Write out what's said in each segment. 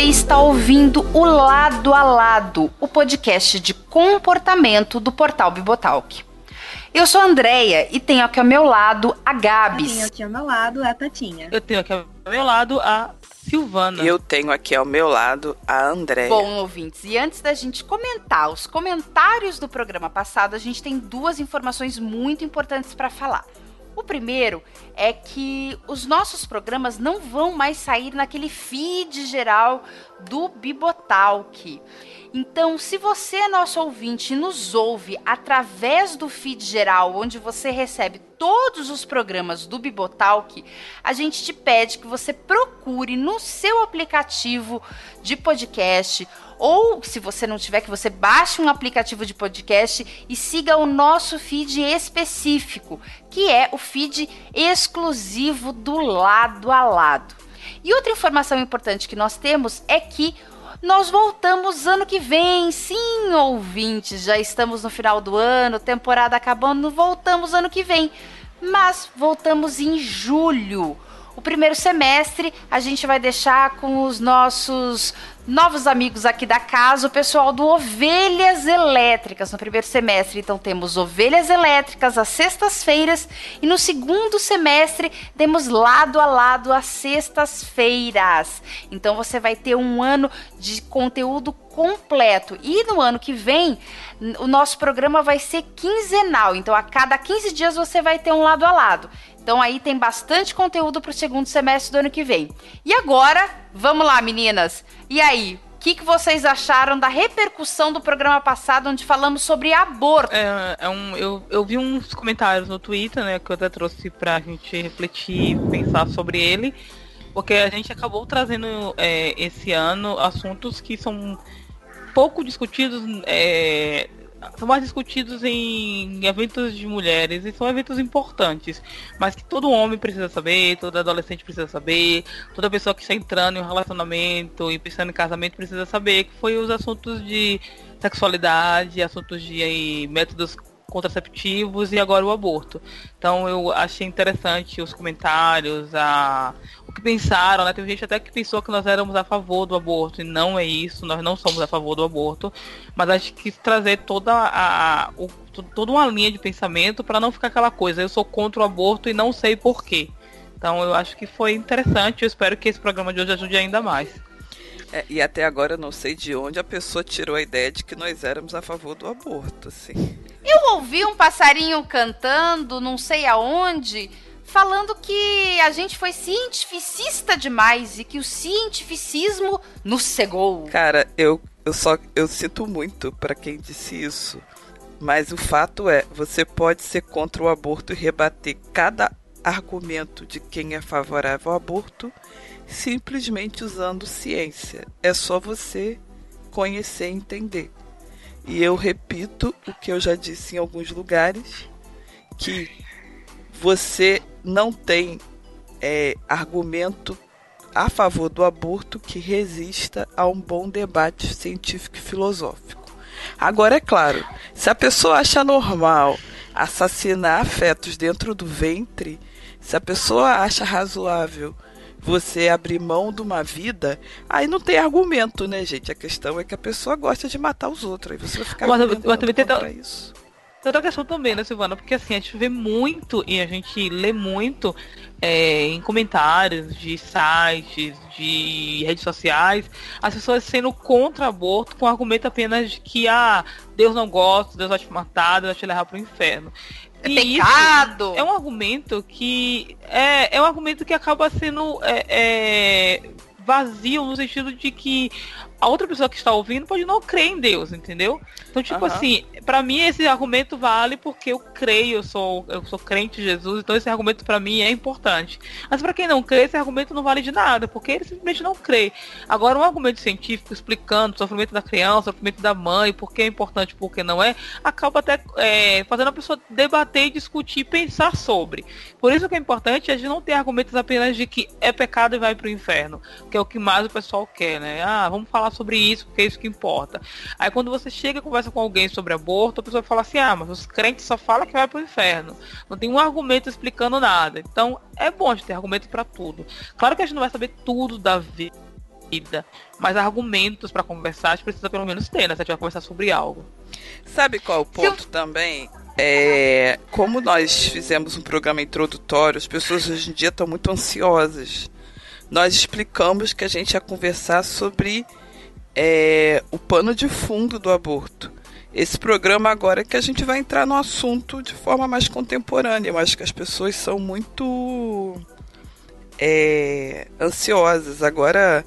Você está ouvindo o Lado a Lado, o podcast de comportamento do portal Bibotalk. Eu sou a Andrea e tenho aqui ao meu lado a Gabs. Eu tenho ao meu lado a Tatinha. Eu tenho aqui ao meu lado a Silvana. E eu tenho aqui ao meu lado a Andréia. Bom, ouvintes, e antes da gente comentar os comentários do programa passado, a gente tem duas informações muito importantes para falar. O primeiro é que os nossos programas não vão mais sair naquele feed geral do Bibotalk. Então, se você é nosso ouvinte e nos ouve através do feed geral, onde você recebe todos os programas do Bibotalk, a gente te pede que você procure no seu aplicativo de podcast ou se você não tiver que você baixe um aplicativo de podcast e siga o nosso feed específico, que é o feed exclusivo do lado a lado. E outra informação importante que nós temos é que nós voltamos ano que vem, sim, ouvintes. Já estamos no final do ano, temporada acabando, voltamos ano que vem. Mas voltamos em julho. O primeiro semestre a gente vai deixar com os nossos novos amigos aqui da casa, o pessoal do Ovelhas Elétricas. No primeiro semestre, então, temos Ovelhas Elétricas às sextas-feiras e no segundo semestre temos lado a lado às sextas-feiras. Então, você vai ter um ano de conteúdo completo. E no ano que vem, o nosso programa vai ser quinzenal. Então, a cada 15 dias você vai ter um lado a lado. Então aí tem bastante conteúdo para o segundo semestre do ano que vem. E agora, vamos lá, meninas. E aí, o que, que vocês acharam da repercussão do programa passado, onde falamos sobre aborto? É, é um, eu, eu vi uns comentários no Twitter, né, que eu até trouxe pra gente refletir, pensar sobre ele, porque a gente acabou trazendo é, esse ano assuntos que são pouco discutidos é, são mais discutidos em eventos de mulheres e são eventos importantes, mas que todo homem precisa saber, todo adolescente precisa saber, toda pessoa que está entrando em um relacionamento e pensando em casamento precisa saber, que foi os assuntos de sexualidade, assuntos de aí, métodos contraceptivos e agora o aborto. Então eu achei interessante os comentários, a, o que pensaram, né? Tem gente até que pensou que nós éramos a favor do aborto, e não é isso, nós não somos a favor do aborto, mas acho que trazer toda a, a o, toda uma linha de pensamento para não ficar aquela coisa, eu sou contra o aborto e não sei porquê. Então eu acho que foi interessante, eu espero que esse programa de hoje ajude ainda mais. É, e até agora eu não sei de onde a pessoa tirou a ideia de que nós éramos a favor do aborto, assim. Eu ouvi um passarinho cantando, não sei aonde, falando que a gente foi cientificista demais e que o cientificismo nos cegou. Cara, eu, eu só eu sinto muito para quem disse isso. Mas o fato é, você pode ser contra o aborto e rebater cada argumento de quem é favorável ao aborto simplesmente usando ciência. É só você conhecer e entender. E eu repito o que eu já disse em alguns lugares, que você não tem é, argumento a favor do aborto que resista a um bom debate científico e filosófico. Agora, é claro, se a pessoa acha normal assassinar fetos dentro do ventre, se a pessoa acha razoável você abrir mão de uma vida, aí não tem argumento, né, gente? A questão é que a pessoa gosta de matar os outros. Aí você vai ficar mas, mas também tem isso. Tem outra questão também, né, Silvana? Porque assim, a gente vê muito e a gente lê muito é, em comentários de sites, de redes sociais, as pessoas sendo contra aborto com o argumento apenas de que ah, Deus não gosta, Deus vai te matar, Deus vai te levar para o inferno. É pecado. é um argumento que é, é um argumento que acaba sendo é, é, vazio no sentido de que a outra pessoa que está ouvindo pode não crer em Deus, entendeu? Então, tipo uhum. assim, para mim esse argumento vale porque eu creio, eu sou, eu sou crente em Jesus, então esse argumento para mim é importante. Mas para quem não crê, esse argumento não vale de nada, porque ele simplesmente não crê. Agora, um argumento científico explicando o sofrimento da criança, o sofrimento da mãe, por que é importante, por que não é, acaba até é, fazendo a pessoa debater, discutir, pensar sobre. Por isso que é importante a gente não ter argumentos apenas de que é pecado e vai para o inferno, que é o que mais o pessoal quer, né? Ah, vamos falar falar sobre isso, porque é isso que importa. Aí quando você chega e conversa com alguém sobre aborto, a pessoa fala assim, ah, mas os crentes só falam que vai pro inferno. Não tem um argumento explicando nada. Então, é bom a gente ter argumento para tudo. Claro que a gente não vai saber tudo da vida mas argumentos para conversar a gente precisa pelo menos ter, né? Se a gente vai conversar sobre algo. Sabe qual é o ponto eu... também? É, como nós fizemos um programa introdutório, as pessoas hoje em dia estão muito ansiosas. Nós explicamos que a gente ia conversar sobre é, o pano de fundo do aborto. Esse programa agora é que a gente vai entrar no assunto de forma mais contemporânea. Eu acho que as pessoas são muito é, ansiosas. Agora,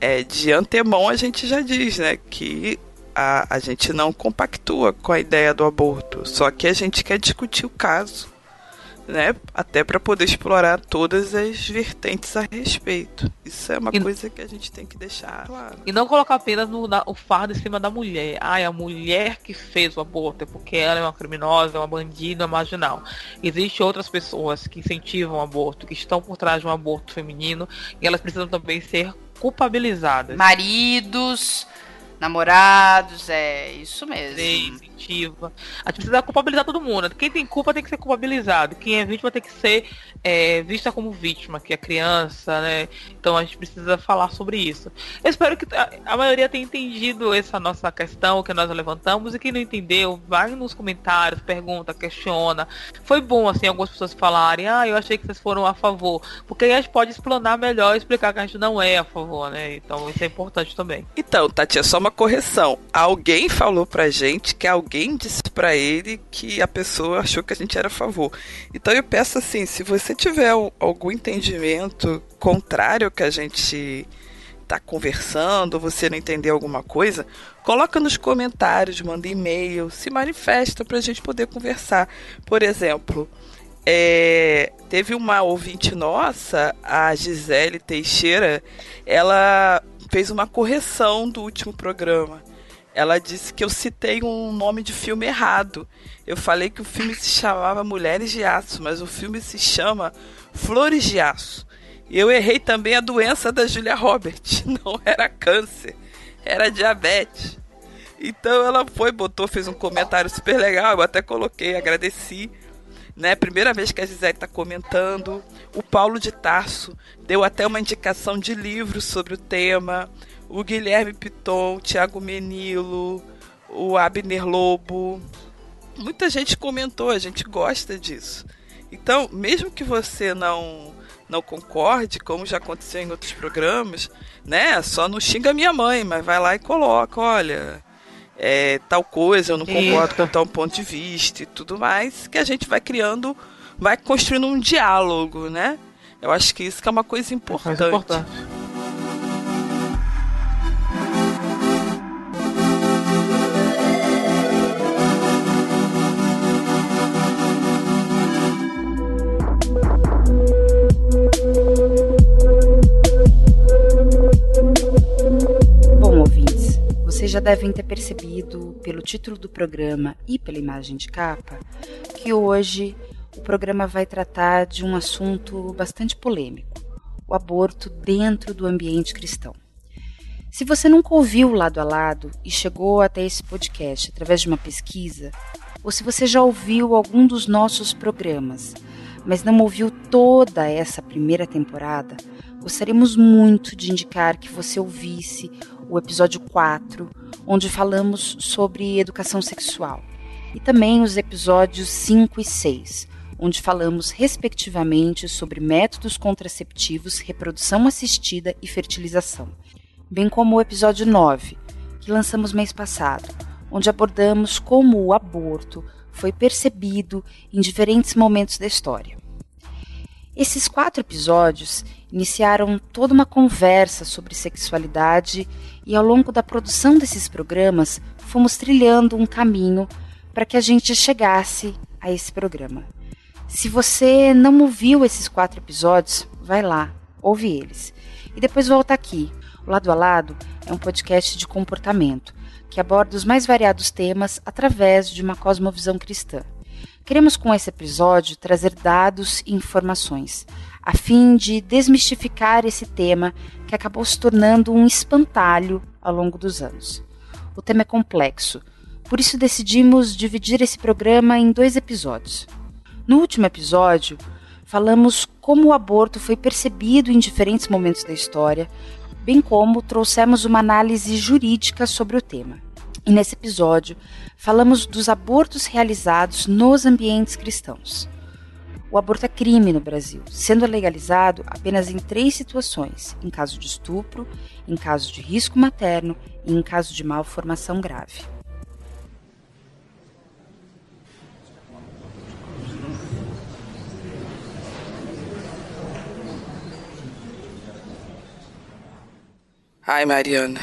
é, de antemão, a gente já diz né, que a, a gente não compactua com a ideia do aborto, só que a gente quer discutir o caso né? Até para poder explorar todas as vertentes a respeito. Isso é uma e, coisa que a gente tem que deixar claro. E não colocar apenas no, na, o fardo em cima da mulher. Ai, a mulher que fez o aborto é porque ela é uma criminosa, é uma bandida, é uma marginal. Existem outras pessoas que incentivam o aborto, que estão por trás de um aborto feminino, e elas precisam também ser culpabilizadas. Maridos, namorados, é isso mesmo. Sim, incentiva. A gente precisa culpabilizar todo mundo. Quem tem culpa tem que ser culpabilizado. Quem é vítima tem que ser é, vista como vítima, que é criança, né? Então a gente precisa falar sobre isso. Eu espero que a, maioria tenha entendido essa nossa questão que nós levantamos e quem não entendeu, vai nos comentários, pergunta, questiona. Foi bom, assim, algumas pessoas falarem, ah, eu achei que vocês foram a favor. Porque aí a gente pode explanar melhor e explicar que a gente não é a favor, né? Então isso é importante também. Então, Tati, é só uma correção. Alguém falou pra gente que alguém disse pra ele que a pessoa achou que a gente era a favor. Então eu peço assim, se você tiver algum entendimento contrário que a gente está conversando, você não entender alguma coisa, coloca nos comentários, manda e-mail, se manifesta para a gente poder conversar. Por exemplo, é, teve uma ouvinte nossa, a Gisele Teixeira, ela fez uma correção do último programa. Ela disse que eu citei um nome de filme errado. Eu falei que o filme se chamava Mulheres de Aço, mas o filme se chama Flores de Aço. E eu errei também a doença da Julia Roberts. Não era câncer, era diabetes. Então ela foi, botou, fez um comentário super legal. Eu até coloquei, agradeci né? Primeira vez que a Gisele está comentando. O Paulo de Tarso deu até uma indicação de livro sobre o tema. O Guilherme Piton, o Thiago Menilo, o Abner Lobo. Muita gente comentou, a gente gosta disso. Então, mesmo que você não não concorde, como já aconteceu em outros programas, né? Só não xinga minha mãe, mas vai lá e coloca, olha, é, tal coisa, eu não concordo com tal ponto de vista e tudo mais, que a gente vai criando, vai construindo um diálogo, né? Eu acho que isso que é uma coisa importante. É importante. Vocês já devem ter percebido pelo título do programa e pela imagem de capa que hoje o programa vai tratar de um assunto bastante polêmico: o aborto dentro do ambiente cristão. Se você nunca ouviu lado a lado e chegou até esse podcast através de uma pesquisa, ou se você já ouviu algum dos nossos programas, mas não ouviu toda essa primeira temporada, gostaríamos muito de indicar que você ouvisse o episódio 4, onde falamos sobre educação sexual, e também os episódios 5 e 6, onde falamos respectivamente sobre métodos contraceptivos, reprodução assistida e fertilização, bem como o episódio 9, que lançamos mês passado, onde abordamos como o aborto foi percebido em diferentes momentos da história. Esses quatro episódios iniciaram toda uma conversa sobre sexualidade e, ao longo da produção desses programas, fomos trilhando um caminho para que a gente chegasse a esse programa. Se você não ouviu esses quatro episódios, vai lá, ouve eles. E depois volta aqui. O Lado a Lado é um podcast de comportamento que aborda os mais variados temas através de uma cosmovisão cristã. Queremos com esse episódio trazer dados e informações, a fim de desmistificar esse tema que acabou se tornando um espantalho ao longo dos anos. O tema é complexo, por isso decidimos dividir esse programa em dois episódios. No último episódio, falamos como o aborto foi percebido em diferentes momentos da história, bem como trouxemos uma análise jurídica sobre o tema. E nesse episódio, falamos dos abortos realizados nos ambientes cristãos. O aborto é crime no Brasil, sendo legalizado apenas em três situações: em caso de estupro, em caso de risco materno e em caso de malformação grave. Ai, Mariana,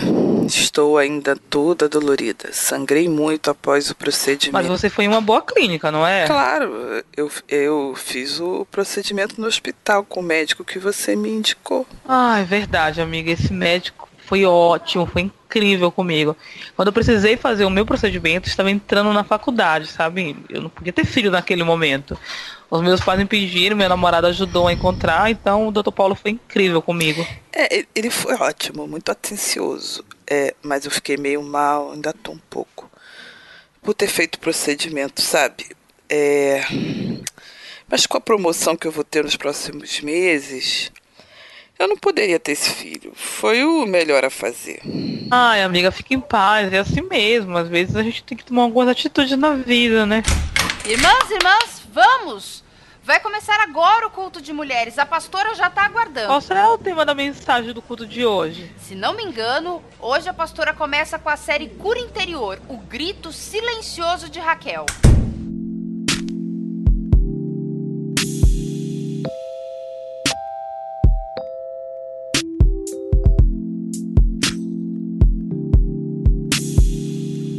estou ainda toda dolorida. Sangrei muito após o procedimento. Mas você foi em uma boa clínica, não é? Claro, eu, eu fiz o procedimento no hospital com o médico que você me indicou. Ah, é verdade, amiga. Esse médico foi ótimo, foi incrível comigo. Quando eu precisei fazer o meu procedimento, estava entrando na faculdade, sabe? Eu não podia ter filho naquele momento. Os meus pais me pediram, meu namorado ajudou a encontrar, então o Dr. Paulo foi incrível comigo. É, ele foi ótimo, muito atencioso. É, mas eu fiquei meio mal, ainda tô um pouco. Por ter feito o procedimento, sabe? É, mas com a promoção que eu vou ter nos próximos meses, eu não poderia ter esse filho. Foi o melhor a fazer. Ai, amiga, fique em paz. É assim mesmo. Às vezes a gente tem que tomar algumas atitudes na vida, né? Irmãs, irmãs, vamos! Vai começar agora o culto de mulheres. A pastora já está aguardando. Qual será o tema da mensagem do culto de hoje? Se não me engano, hoje a pastora começa com a série Cura Interior O Grito Silencioso de Raquel.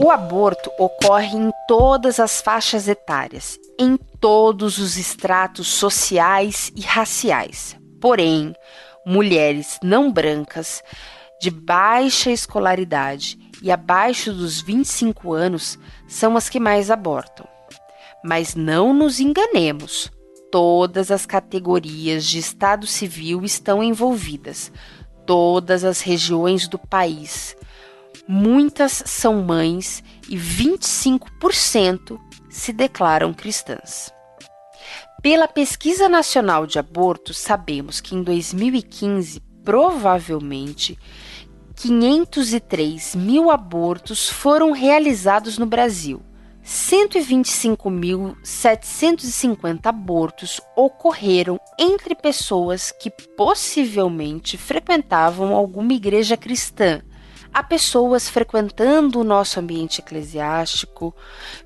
O aborto ocorre em todas as faixas etárias, em todos os estratos sociais e raciais. Porém, mulheres não brancas, de baixa escolaridade e abaixo dos 25 anos são as que mais abortam. Mas não nos enganemos, todas as categorias de Estado civil estão envolvidas, todas as regiões do país muitas são mães e 25% se declaram cristãs. Pela Pesquisa Nacional de Aborto, sabemos que em 2015, provavelmente, 503 mil abortos foram realizados no Brasil. 125.750 abortos ocorreram entre pessoas que possivelmente frequentavam alguma igreja cristã Há pessoas frequentando o nosso ambiente eclesiástico,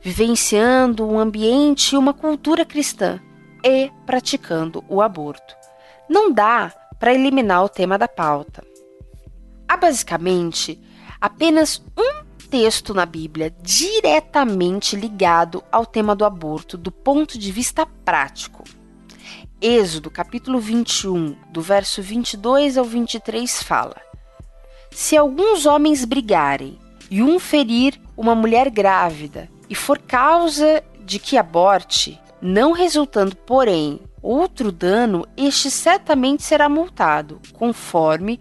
vivenciando um ambiente e uma cultura cristã e praticando o aborto. Não dá para eliminar o tema da pauta. Há basicamente apenas um texto na Bíblia diretamente ligado ao tema do aborto do ponto de vista prático. Êxodo, capítulo 21, do verso 22 ao 23 fala: se alguns homens brigarem e um ferir uma mulher grávida e for causa de que aborte, não resultando, porém, outro dano, este certamente será multado, conforme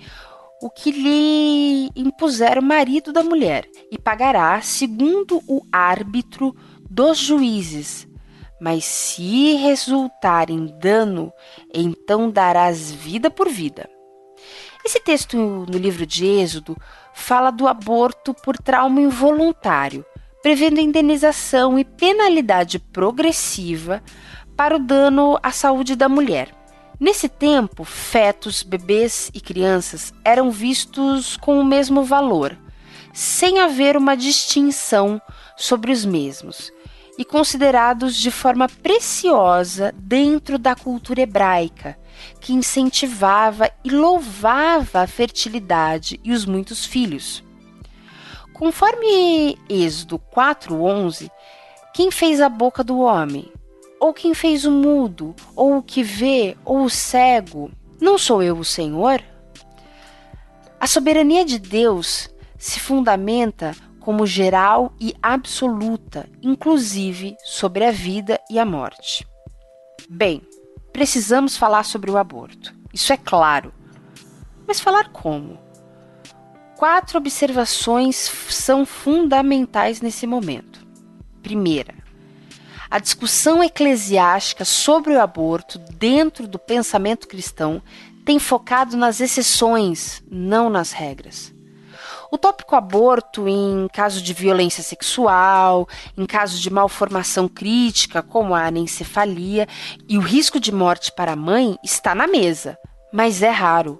o que lhe impuser o marido da mulher, e pagará segundo o árbitro dos juízes. Mas se resultar em dano, então darás vida por vida. Esse texto no livro de Êxodo fala do aborto por trauma involuntário, prevendo indenização e penalidade progressiva para o dano à saúde da mulher. Nesse tempo, fetos, bebês e crianças eram vistos com o mesmo valor, sem haver uma distinção sobre os mesmos, e considerados de forma preciosa dentro da cultura hebraica, que incentivava e louvava a fertilidade e os muitos filhos. Conforme Êxodo 4:11, quem fez a boca do homem? Ou quem fez o mudo, ou o que vê, ou o cego? Não sou eu o Senhor? A soberania de Deus se fundamenta como geral e absoluta, inclusive sobre a vida e a morte. Bem, Precisamos falar sobre o aborto. Isso é claro. Mas falar como? Quatro observações são fundamentais nesse momento. Primeira, a discussão eclesiástica sobre o aborto dentro do pensamento cristão tem focado nas exceções, não nas regras. O tópico aborto em caso de violência sexual, em caso de malformação crítica, como a anencefalia, e o risco de morte para a mãe está na mesa, mas é raro.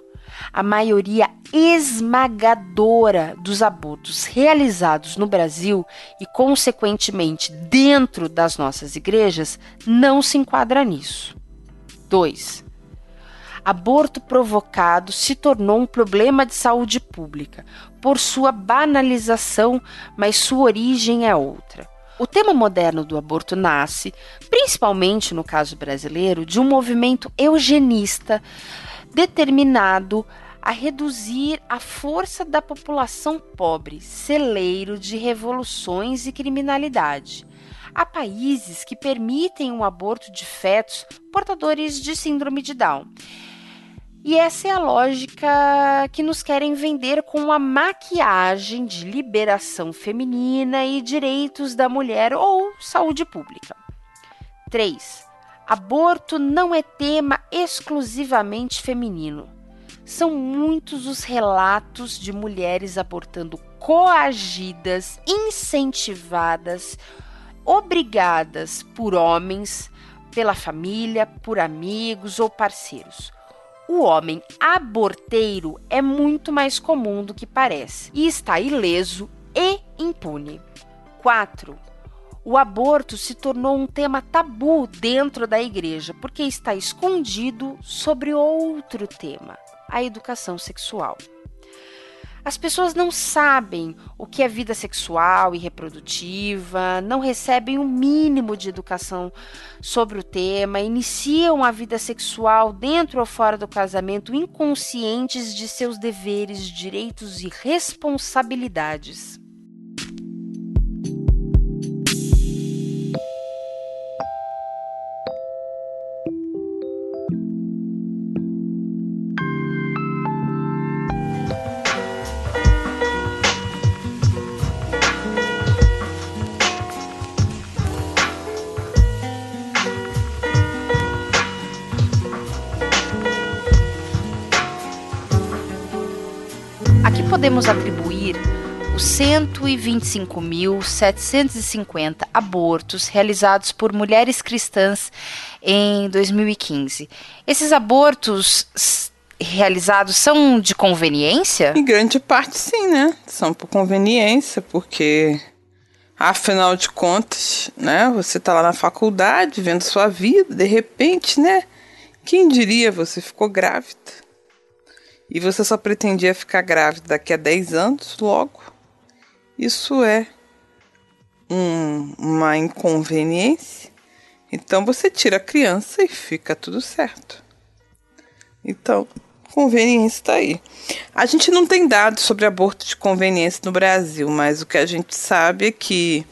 A maioria esmagadora dos abortos realizados no Brasil e, consequentemente, dentro das nossas igrejas, não se enquadra nisso. 2 aborto provocado se tornou um problema de saúde pública por sua banalização, mas sua origem é outra. O tema moderno do aborto nasce, principalmente no caso brasileiro, de um movimento eugenista determinado a reduzir a força da população pobre, celeiro de revoluções e criminalidade. Há países que permitem um aborto de fetos portadores de síndrome de Down. E essa é a lógica que nos querem vender com a maquiagem de liberação feminina e direitos da mulher ou saúde pública. 3. Aborto não é tema exclusivamente feminino. São muitos os relatos de mulheres abortando coagidas, incentivadas, obrigadas por homens, pela família, por amigos ou parceiros o homem aborteiro é muito mais comum do que parece e está ileso e impune. 4. O aborto se tornou um tema tabu dentro da igreja porque está escondido sobre outro tema, a educação sexual. As pessoas não sabem o que é vida sexual e reprodutiva, não recebem o um mínimo de educação sobre o tema, iniciam a vida sexual dentro ou fora do casamento inconscientes de seus deveres, direitos e responsabilidades. Atribuir os 125.750 abortos realizados por mulheres cristãs em 2015. Esses abortos realizados são de conveniência? Em grande parte, sim, né? São por conveniência, porque afinal de contas, né? Você está lá na faculdade, vendo sua vida, de repente, né? Quem diria você ficou grávida? E você só pretendia ficar grávida daqui a 10 anos, logo, isso é um, uma inconveniência. Então você tira a criança e fica tudo certo. Então, conveniência está aí. A gente não tem dados sobre aborto de conveniência no Brasil, mas o que a gente sabe é que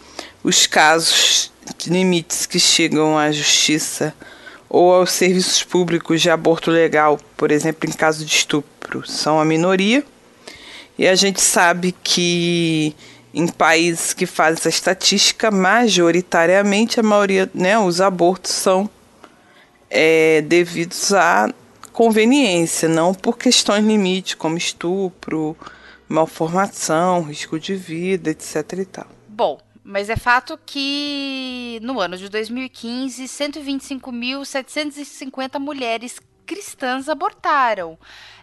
os casos de limites que chegam à justiça ou aos serviços públicos de aborto legal, por exemplo, em caso de estupro, são a minoria. E a gente sabe que em países que fazem essa estatística, majoritariamente a maioria, né, os abortos são é, devidos à conveniência, não por questões limite, como estupro, malformação, risco de vida, etc. E tal. Bom, mas é fato que no ano de 2015, 125.750 mulheres cristãs abortaram.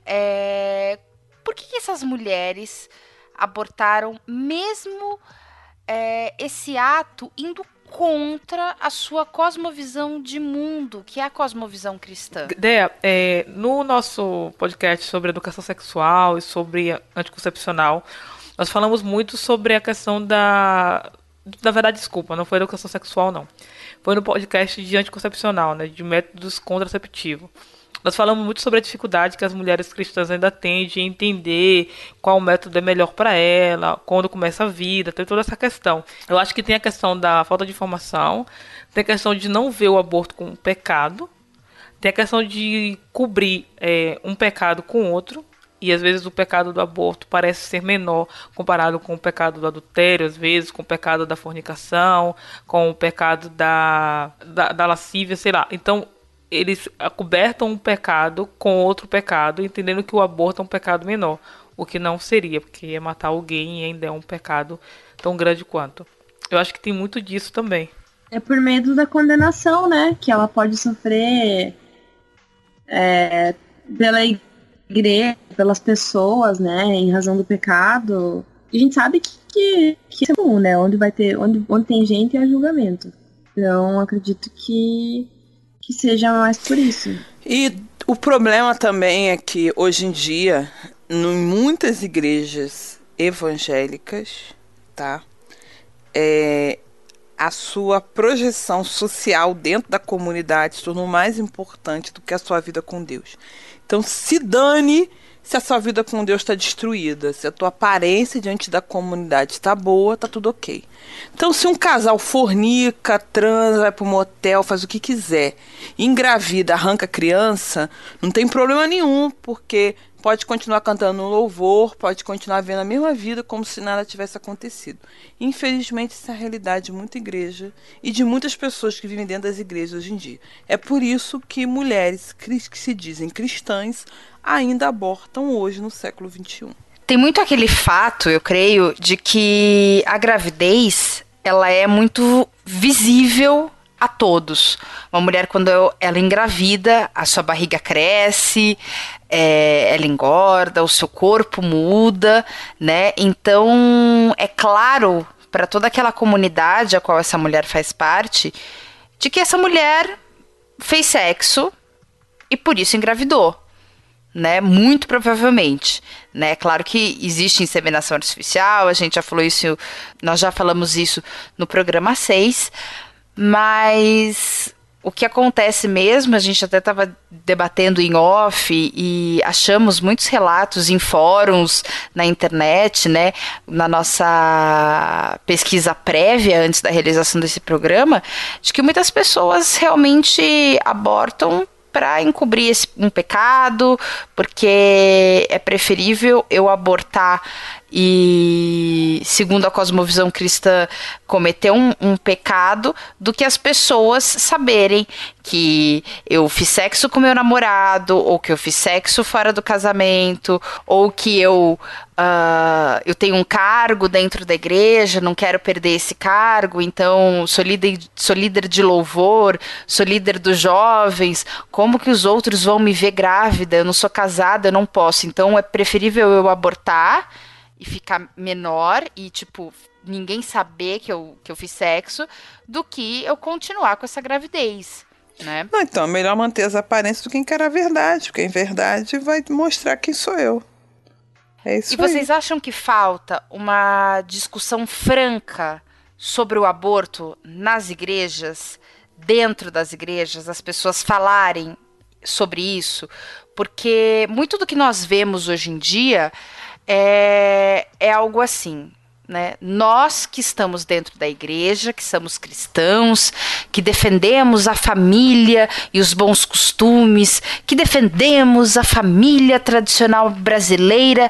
É... Por que, que essas mulheres abortaram, mesmo é, esse ato indo contra a sua cosmovisão de mundo, que é a cosmovisão cristã. Dea, é, no nosso podcast sobre educação sexual e sobre anticoncepcional, nós falamos muito sobre a questão da na verdade, desculpa, não foi educação sexual, não. Foi no podcast de anticoncepcional, né? De métodos contraceptivos. Nós falamos muito sobre a dificuldade que as mulheres cristãs ainda têm de entender qual método é melhor para ela, quando começa a vida, tem toda essa questão. Eu acho que tem a questão da falta de informação, tem a questão de não ver o aborto como um pecado, tem a questão de cobrir é, um pecado com outro, e às vezes o pecado do aborto parece ser menor comparado com o pecado do adultério, às vezes com o pecado da fornicação, com o pecado da, da, da lascívia, sei lá. Então, eles acobertam um pecado com outro pecado, entendendo que o aborto é um pecado menor, o que não seria, porque é matar alguém e ainda é um pecado tão grande quanto. Eu acho que tem muito disso também. É por medo da condenação, né? Que ela pode sofrer é, pela igreja, pelas pessoas, né? Em razão do pecado. E a gente sabe que, que, que é comum, né? Onde vai ter. Onde, onde tem gente é julgamento. Então acredito que, que seja mais por isso. E o problema também é que hoje em dia, em muitas igrejas evangélicas, tá? É, a sua projeção social dentro da comunidade se tornou mais importante do que a sua vida com Deus. Então, se dane se a sua vida com Deus está destruída, se a tua aparência diante da comunidade está boa, tá tudo ok. Então, se um casal fornica, transa, vai um motel, faz o que quiser, engravida, arranca criança, não tem problema nenhum, porque pode continuar cantando louvor, pode continuar vendo a mesma vida como se nada tivesse acontecido. Infelizmente, essa é a realidade de muita igreja e de muitas pessoas que vivem dentro das igrejas hoje em dia. É por isso que mulheres que se dizem cristãs ainda abortam hoje no século XXI. Tem muito aquele fato, eu creio, de que a gravidez ela é muito visível a todos. Uma mulher, quando ela engravida, a sua barriga cresce, é, ela engorda, o seu corpo muda, né? Então, é claro para toda aquela comunidade a qual essa mulher faz parte, de que essa mulher fez sexo e por isso engravidou. Né, muito provavelmente, né? Claro que existe inseminação artificial, a gente já falou isso, nós já falamos isso no programa 6, mas o que acontece mesmo, a gente até estava debatendo em off e achamos muitos relatos em fóruns, na internet, né, na nossa pesquisa prévia antes da realização desse programa, de que muitas pessoas realmente abortam para encobrir esse, um pecado, porque é preferível eu abortar e, segundo a cosmovisão cristã, cometer um, um, pecado do que as pessoas saberem que eu fiz sexo com meu namorado, ou que eu fiz sexo fora do casamento, ou que eu, uh, eu tenho um cargo dentro da igreja, não quero perder esse cargo, então sou líder, sou líder de louvor, sou líder dos jovens, como que os outros vão me ver grávida? Eu não sou casada, eu não posso. Então é preferível eu abortar e ficar menor e, tipo, ninguém saber que eu, que eu fiz sexo, do que eu continuar com essa gravidez. Né? Não, então é melhor manter as aparências do que encarar a verdade, porque em verdade vai mostrar quem sou eu. É isso e aí. vocês acham que falta uma discussão franca sobre o aborto nas igrejas, dentro das igrejas, as pessoas falarem sobre isso? Porque muito do que nós vemos hoje em dia é, é algo assim. Né? Nós que estamos dentro da igreja, que somos cristãos, que defendemos a família e os bons costumes, que defendemos a família tradicional brasileira,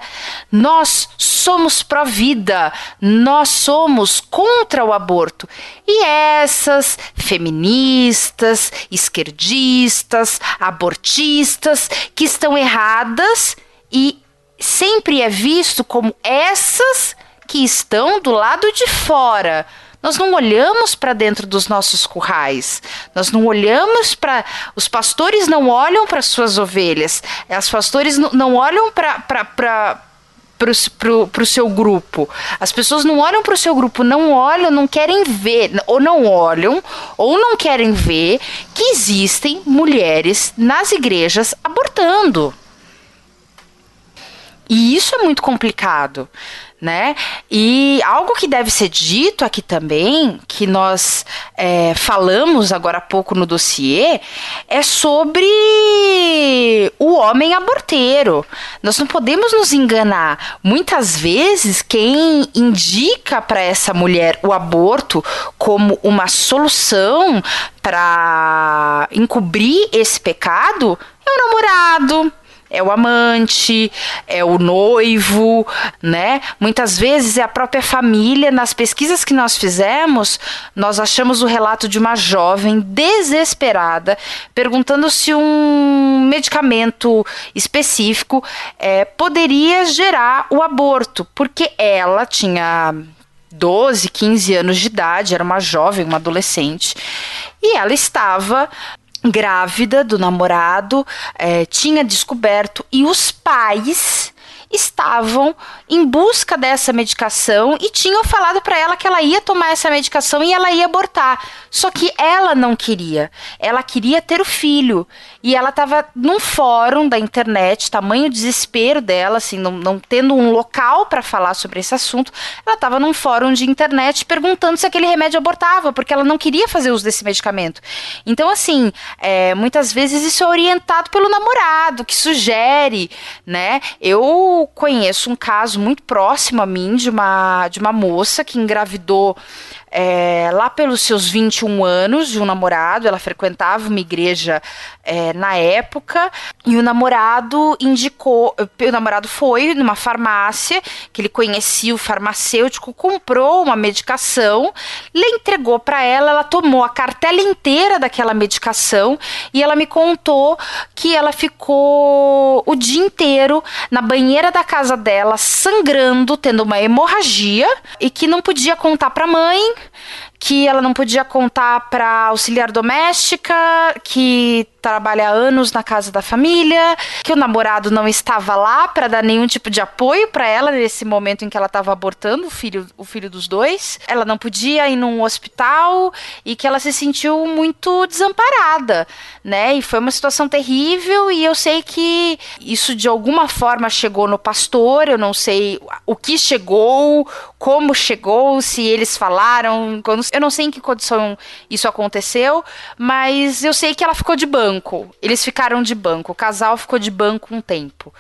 nós somos pró-vida, nós somos contra o aborto. E essas feministas, esquerdistas, abortistas que estão erradas e sempre é visto como essas que estão do lado de fora. Nós não olhamos para dentro dos nossos currais. Nós não olhamos para. Os pastores não olham para suas ovelhas. Os pastores não olham para para o seu grupo. As pessoas não olham para o seu grupo, não olham, não querem ver, ou não olham, ou não querem ver que existem mulheres nas igrejas abortando. E isso é muito complicado, né? E algo que deve ser dito aqui também, que nós é, falamos agora há pouco no dossiê, é sobre o homem aborteiro. Nós não podemos nos enganar. Muitas vezes, quem indica para essa mulher o aborto como uma solução para encobrir esse pecado é o namorado é o amante, é o noivo, né? Muitas vezes é a própria família. Nas pesquisas que nós fizemos, nós achamos o relato de uma jovem desesperada perguntando se um medicamento específico é, poderia gerar o aborto, porque ela tinha 12, 15 anos de idade, era uma jovem, uma adolescente, e ela estava grávida do namorado, é, tinha descoberto, e os pais estavam em busca dessa medicação e tinham falado para ela que ela ia tomar essa medicação e ela ia abortar. Só que ela não queria. Ela queria ter o filho. E ela estava num fórum da internet, tamanho desespero dela, assim, não, não tendo um local para falar sobre esse assunto. Ela estava num fórum de internet perguntando se aquele remédio abortava, porque ela não queria fazer uso desse medicamento. Então, assim, é, muitas vezes isso é orientado pelo namorado, que sugere, né? Eu conheço um caso muito próximo a mim de uma, de uma moça que engravidou é, lá pelos seus 21 anos de um namorado, ela frequentava uma igreja é, na época, e o namorado indicou, o namorado foi numa farmácia, que ele conhecia o farmacêutico, comprou uma medicação, lhe entregou para ela, ela tomou a cartela inteira daquela medicação e ela me contou que ela ficou o dia inteiro na banheira da casa dela, sangrando, tendo uma hemorragia e que não podia contar para mãe que ela não podia contar para auxiliar doméstica, que trabalha anos na casa da família, que o namorado não estava lá para dar nenhum tipo de apoio para ela nesse momento em que ela estava abortando o filho, o filho dos dois. Ela não podia ir num hospital e que ela se sentiu muito desamparada, né? E foi uma situação terrível e eu sei que isso de alguma forma chegou no pastor, eu não sei o que chegou, como chegou, se eles falaram, eu não sei em que condição isso aconteceu, mas eu sei que ela ficou de banco banco. Eles ficaram de banco. O casal ficou de banco um tempo.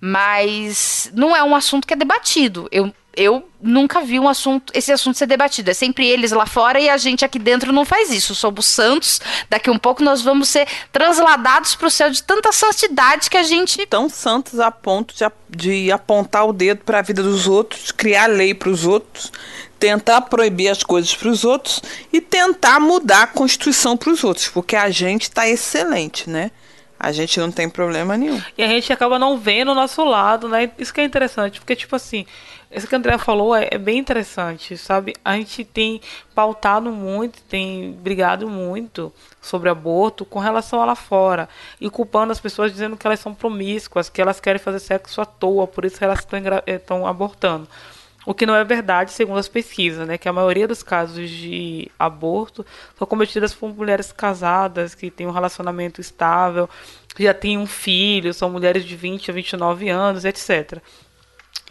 Mas não é um assunto que é debatido. Eu, eu nunca vi um assunto, esse assunto ser debatido. É sempre eles lá fora e a gente aqui dentro não faz isso. Somos santos. Daqui um pouco nós vamos ser transladados para o céu de tanta santidade que a gente. Tão santos a ponto de, de apontar o dedo para a vida dos outros, criar lei para os outros, tentar proibir as coisas para os outros e tentar mudar a Constituição para os outros, porque a gente está excelente, né? A gente não tem problema nenhum. E a gente acaba não vendo o nosso lado, né? Isso que é interessante, porque, tipo assim, isso que a Andrea falou é, é, bem interessante, sabe? A gente tem pautado muito, tem brigado muito sobre aborto com relação a lá fora e culpando as pessoas dizendo que elas são promíscuas, que elas querem fazer sexo à toa, por isso elas estão abortando. O que não é verdade, segundo as pesquisas, né? Que a maioria dos casos de aborto são cometidas por mulheres casadas, que têm um relacionamento estável, já têm um filho, são mulheres de 20 a 29 anos, etc.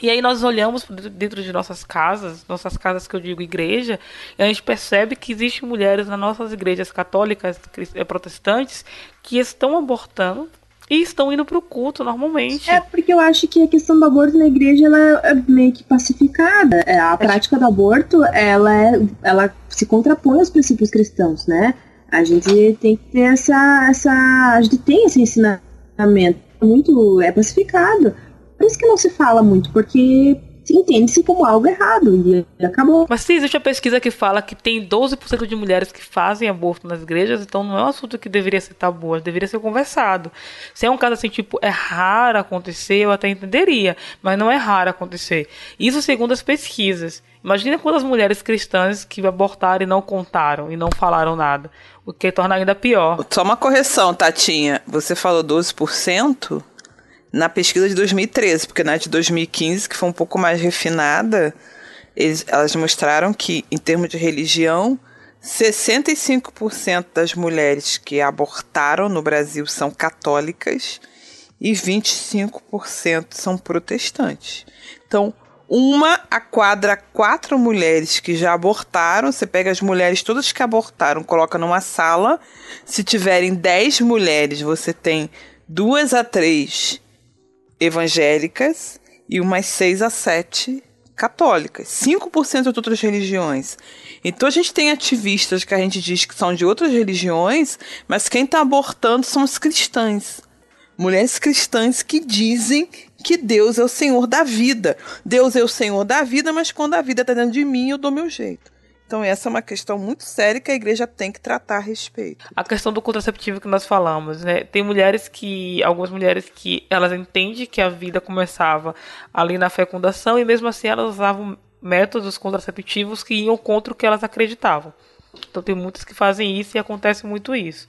E aí nós olhamos dentro de nossas casas, nossas casas que eu digo igreja, e a gente percebe que existem mulheres nas nossas igrejas católicas, eh, protestantes, que estão abortando e estão indo pro culto normalmente. É porque eu acho que a questão do aborto na igreja ela é meio que pacificada. É, a prática do aborto, ela é, ela se contrapõe aos princípios cristãos, né? A gente tem que ter essa, essa a gente tem esse ensinamento muito é pacificado. Por isso que não se fala muito, porque entende-se como algo errado e acabou. Mas se existe a pesquisa que fala que tem 12% de mulheres que fazem aborto nas igrejas, então não é um assunto que deveria ser tabu, deveria ser conversado. Se é um caso assim, tipo, é raro acontecer, eu até entenderia, mas não é raro acontecer. Isso segundo as pesquisas. Imagina quantas mulheres cristãs que abortaram e não contaram e não falaram nada. O que torna ainda pior. Só uma correção, Tatinha. Você falou 12%? Na pesquisa de 2013, porque na de 2015, que foi um pouco mais refinada, eles, elas mostraram que, em termos de religião, 65% das mulheres que abortaram no Brasil são católicas e 25% são protestantes. Então, uma a quadra quatro mulheres que já abortaram, você pega as mulheres todas que abortaram, coloca numa sala. Se tiverem 10 mulheres, você tem duas a três evangélicas e umas 6 a 7 católicas. 5% de outras religiões. Então a gente tem ativistas que a gente diz que são de outras religiões, mas quem está abortando são os cristãos. mulheres cristãs que dizem que Deus é o Senhor da vida. Deus é o Senhor da vida, mas quando a vida está dentro de mim, eu dou meu jeito. Então, essa é uma questão muito séria que a igreja tem que tratar a respeito. A questão do contraceptivo que nós falamos, né? Tem mulheres que, algumas mulheres que elas entendem que a vida começava ali na fecundação e mesmo assim elas usavam métodos contraceptivos que iam contra o que elas acreditavam. Então, tem muitas que fazem isso e acontece muito isso.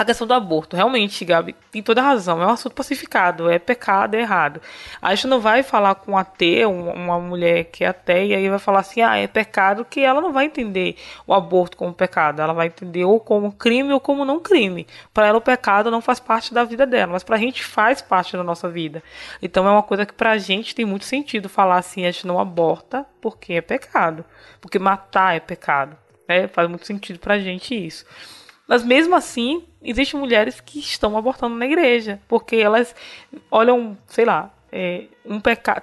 A questão do aborto, realmente, Gabi, tem toda razão. É um assunto pacificado, é pecado, é errado. A gente não vai falar com um ateu, uma mulher que é ateia, e vai falar assim, ah, é pecado, que ela não vai entender o aborto como pecado. Ela vai entender ou como crime ou como não crime. Para ela, o pecado não faz parte da vida dela, mas para a gente faz parte da nossa vida. Então, é uma coisa que para a gente tem muito sentido falar assim, a gente não aborta porque é pecado. Porque matar é pecado. Né? Faz muito sentido para a gente isso. Mas mesmo assim, existem mulheres que estão abortando na igreja, porque elas olham, sei lá, é, um pecado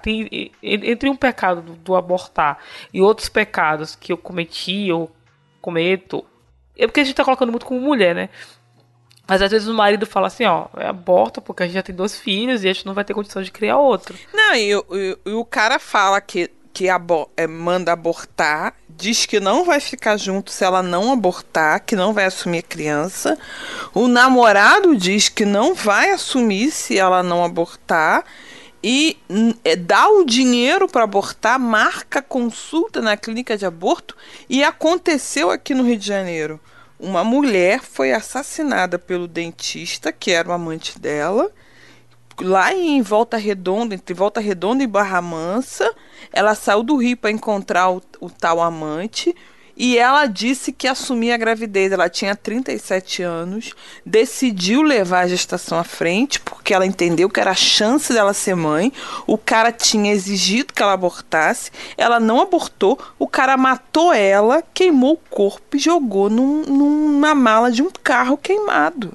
entre um pecado do, do, abortar e outros pecados que eu cometi ou cometo, é porque a gente está colocando muito como mulher, né? Mas às vezes o marido fala assim, ó, aborta porque a gente já tem dois filhos e a gente não vai ter condição de criar outro. Não, e, e, e o cara fala que que abo é, manda abortar, diz que não vai ficar junto se ela não abortar, que não vai assumir a criança. O namorado diz que não vai assumir se ela não abortar e é, dá o dinheiro para abortar, marca consulta na clínica de aborto e aconteceu aqui no Rio de Janeiro. Uma mulher foi assassinada pelo dentista, que era o amante dela, lá em Volta Redonda, entre Volta Redonda e Barra Mansa. Ela saiu do Rio para encontrar o, o tal amante. E ela disse que assumia a gravidez. Ela tinha 37 anos, decidiu levar a gestação à frente, porque ela entendeu que era a chance dela ser mãe. O cara tinha exigido que ela abortasse. Ela não abortou. O cara matou ela, queimou o corpo e jogou num, numa mala de um carro queimado.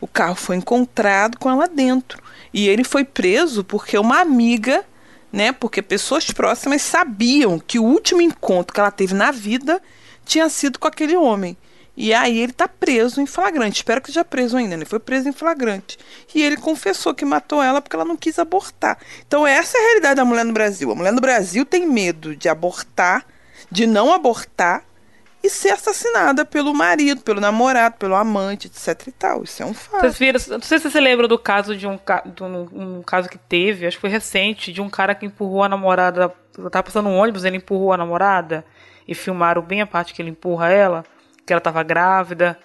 O carro foi encontrado com ela dentro. E ele foi preso porque uma amiga, né? Porque pessoas próximas sabiam que o último encontro que ela teve na vida tinha sido com aquele homem. E aí ele está preso em flagrante. Espero que seja preso ainda. Ele foi preso em flagrante. E ele confessou que matou ela porque ela não quis abortar. Então essa é a realidade da mulher no Brasil. A mulher no Brasil tem medo de abortar, de não abortar, e ser assassinada pelo marido, pelo namorado, pelo amante, etc e tal. Isso é um fato. Vocês viram, não sei se você lembra do caso de um, de um, um, caso que teve, acho que foi recente, de um cara que empurrou a namorada, tava passando um ônibus, ele empurrou a namorada e filmaram bem a parte que ele empurra ela, que ela tava grávida.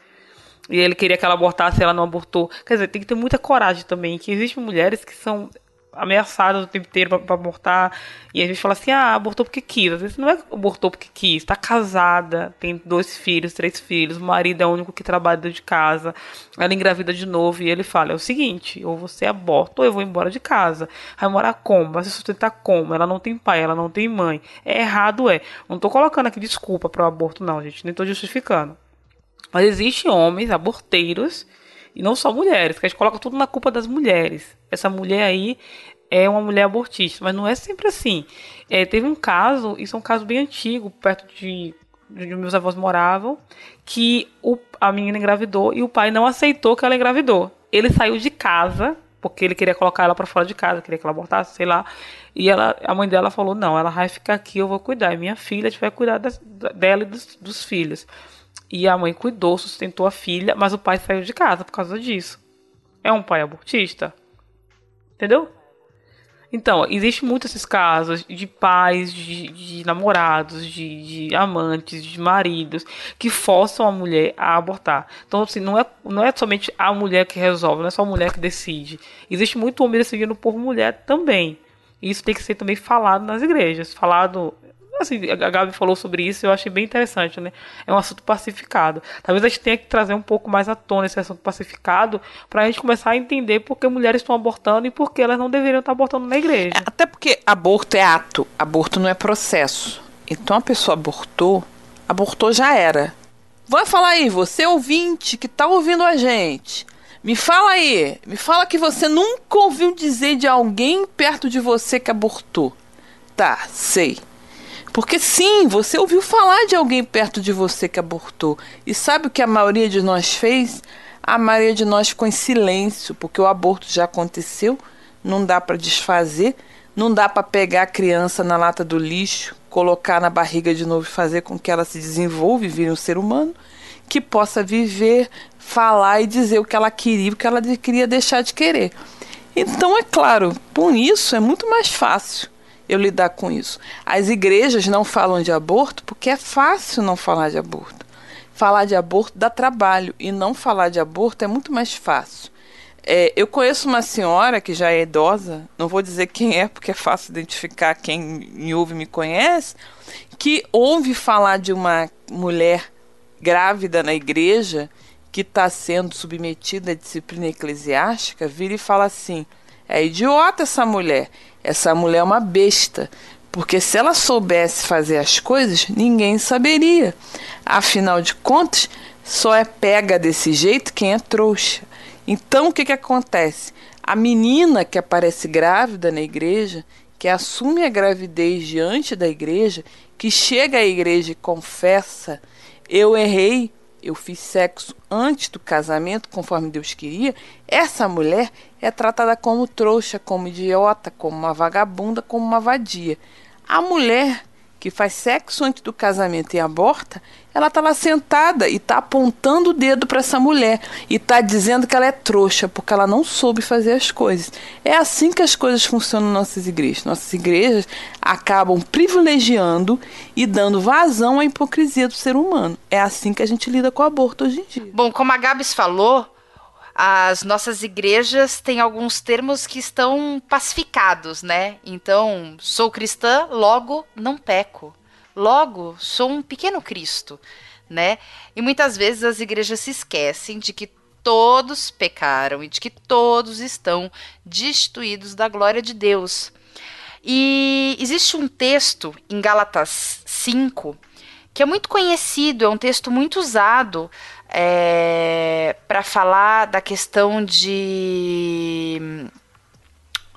E ele queria que ela abortasse, ela não abortou. Quer dizer, tem que ter muita coragem também. Que existem mulheres que são ameaçada o tempo inteiro para abortar. E a gente fala assim: ah, abortou porque quis. Às vezes não é abortou porque quis, tá casada, tem dois filhos, três filhos, o marido é o único que trabalha dentro de casa, ela engravida de novo e ele fala: é o seguinte, ou você aborta ou eu vou embora de casa. Vai morar como? Vai se sustentar como? Ela não tem pai, ela não tem mãe. É errado, é. Não tô colocando aqui desculpa para o aborto, não, gente, nem tô justificando. Mas existem homens aborteiros e não só mulheres, que a gente coloca tudo na culpa das mulheres. Essa mulher aí é uma mulher abortista, mas não é sempre assim. É, teve um caso, isso é um caso bem antigo, perto de onde meus avós moravam, que o, a menina engravidou e o pai não aceitou que ela engravidou. Ele saiu de casa, porque ele queria colocar ela para fora de casa, queria que ela abortasse, sei lá. E ela, a mãe dela falou: Não, ela vai ficar aqui, eu vou cuidar. E minha filha, vai cuidar das, dela e dos, dos filhos. E a mãe cuidou, sustentou a filha, mas o pai saiu de casa por causa disso. É um pai abortista? Entendeu? Então, existe muitos esses casos de pais, de, de namorados, de, de, amantes, de maridos que forçam a mulher a abortar. Então, assim, não é, não é somente a mulher que resolve, não é só a mulher que decide. Existe muito homem decidindo por mulher também. E isso tem que ser também falado nas igrejas, falado assim, a Gabi falou sobre isso, eu achei bem interessante, né? É um assunto pacificado. Talvez a gente tenha que trazer um pouco mais à tona esse assunto pacificado para a gente começar a entender por que mulheres estão abortando e por que elas não deveriam estar abortando na igreja. É, até porque aborto é ato, aborto não é processo. Então a pessoa abortou, abortou já era. Vai falar aí, você ouvinte que tá ouvindo a gente. Me fala aí, me fala que você nunca ouviu dizer de alguém perto de você que abortou. Tá, sei. Porque sim, você ouviu falar de alguém perto de você que abortou. E sabe o que a maioria de nós fez? A maioria de nós ficou em silêncio, porque o aborto já aconteceu, não dá para desfazer, não dá para pegar a criança na lata do lixo, colocar na barriga de novo e fazer com que ela se desenvolva e vire um ser humano que possa viver, falar e dizer o que ela queria, o que ela queria deixar de querer. Então, é claro, com isso é muito mais fácil eu lidar com isso. As igrejas não falam de aborto porque é fácil não falar de aborto. Falar de aborto dá trabalho e não falar de aborto é muito mais fácil. É, eu conheço uma senhora que já é idosa, não vou dizer quem é porque é fácil identificar quem me ouve me conhece, que ouve falar de uma mulher grávida na igreja que está sendo submetida à disciplina eclesiástica, vira e fala assim: é idiota essa mulher, essa mulher é uma besta, porque se ela soubesse fazer as coisas, ninguém saberia. Afinal de contas, só é pega desse jeito quem é trouxa. Então o que, que acontece? A menina que aparece grávida na igreja, que assume a gravidez diante da igreja, que chega à igreja e confessa eu errei, eu fiz sexo antes do casamento, conforme Deus queria, essa mulher é tratada como trouxa, como idiota, como uma vagabunda, como uma vadia. A mulher que faz sexo antes do casamento e aborta, ela está lá sentada e está apontando o dedo para essa mulher e está dizendo que ela é trouxa porque ela não soube fazer as coisas. É assim que as coisas funcionam nas nossas igrejas. Nossas igrejas acabam privilegiando e dando vazão à hipocrisia do ser humano. É assim que a gente lida com o aborto hoje em dia. Bom, como a Gabs falou, as nossas igrejas têm alguns termos que estão pacificados, né? Então, sou cristã, logo não peco. Logo, sou um pequeno Cristo, né? E muitas vezes as igrejas se esquecem de que todos pecaram e de que todos estão destituídos da glória de Deus. E existe um texto em Gálatas 5 que é muito conhecido, é um texto muito usado é, para falar da questão de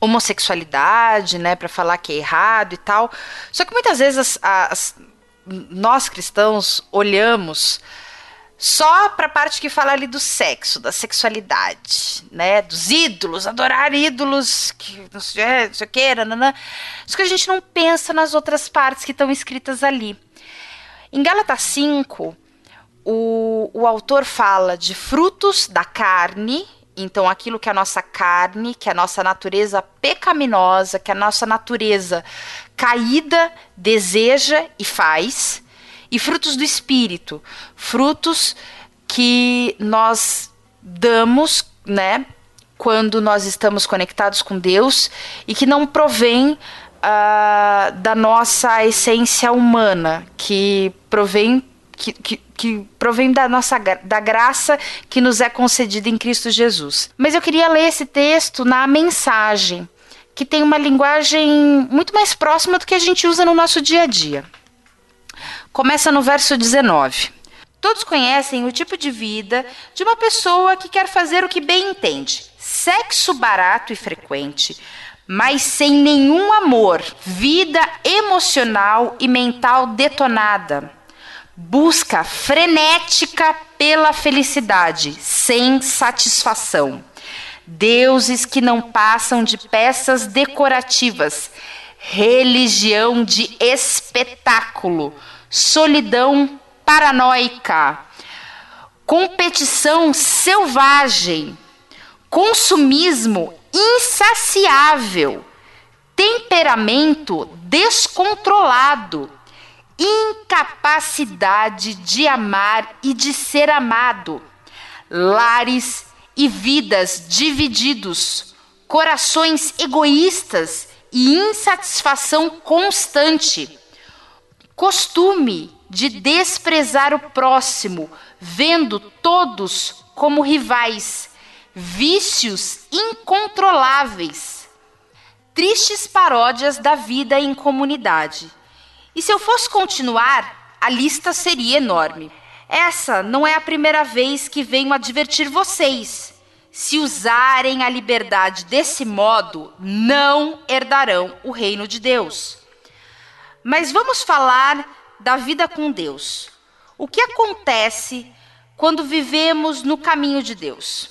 homossexualidade, né, para falar que é errado e tal. Só que muitas vezes as, as, nós cristãos olhamos só para a parte que fala ali do sexo, da sexualidade, né, dos ídolos, adorar ídolos, que não sei, não sei o que, nananã. Só que a gente não pensa nas outras partes que estão escritas ali. Em Gálatas 5, o, o autor fala de frutos da carne, então aquilo que a nossa carne, que a nossa natureza pecaminosa, que a nossa natureza caída deseja e faz, e frutos do espírito, frutos que nós damos, né, quando nós estamos conectados com Deus e que não provém uh, da nossa essência humana, que provém que, que, que provém da nossa da graça que nos é concedida em Cristo Jesus. Mas eu queria ler esse texto na mensagem, que tem uma linguagem muito mais próxima do que a gente usa no nosso dia a dia. Começa no verso 19. Todos conhecem o tipo de vida de uma pessoa que quer fazer o que bem entende: sexo barato e frequente, mas sem nenhum amor, vida emocional e mental detonada busca frenética pela felicidade, sem satisfação. Deuses que não passam de peças decorativas, religião de espetáculo, solidão paranoica, competição selvagem, consumismo insaciável, temperamento descontrolado incapacidade de amar e de ser amado, lares e vidas divididos, corações egoístas e insatisfação constante, costume de desprezar o próximo, vendo todos como rivais, vícios incontroláveis, tristes paródias da vida em comunidade e se eu fosse continuar, a lista seria enorme. Essa não é a primeira vez que venho advertir vocês. Se usarem a liberdade desse modo, não herdarão o reino de Deus. Mas vamos falar da vida com Deus. O que acontece quando vivemos no caminho de Deus.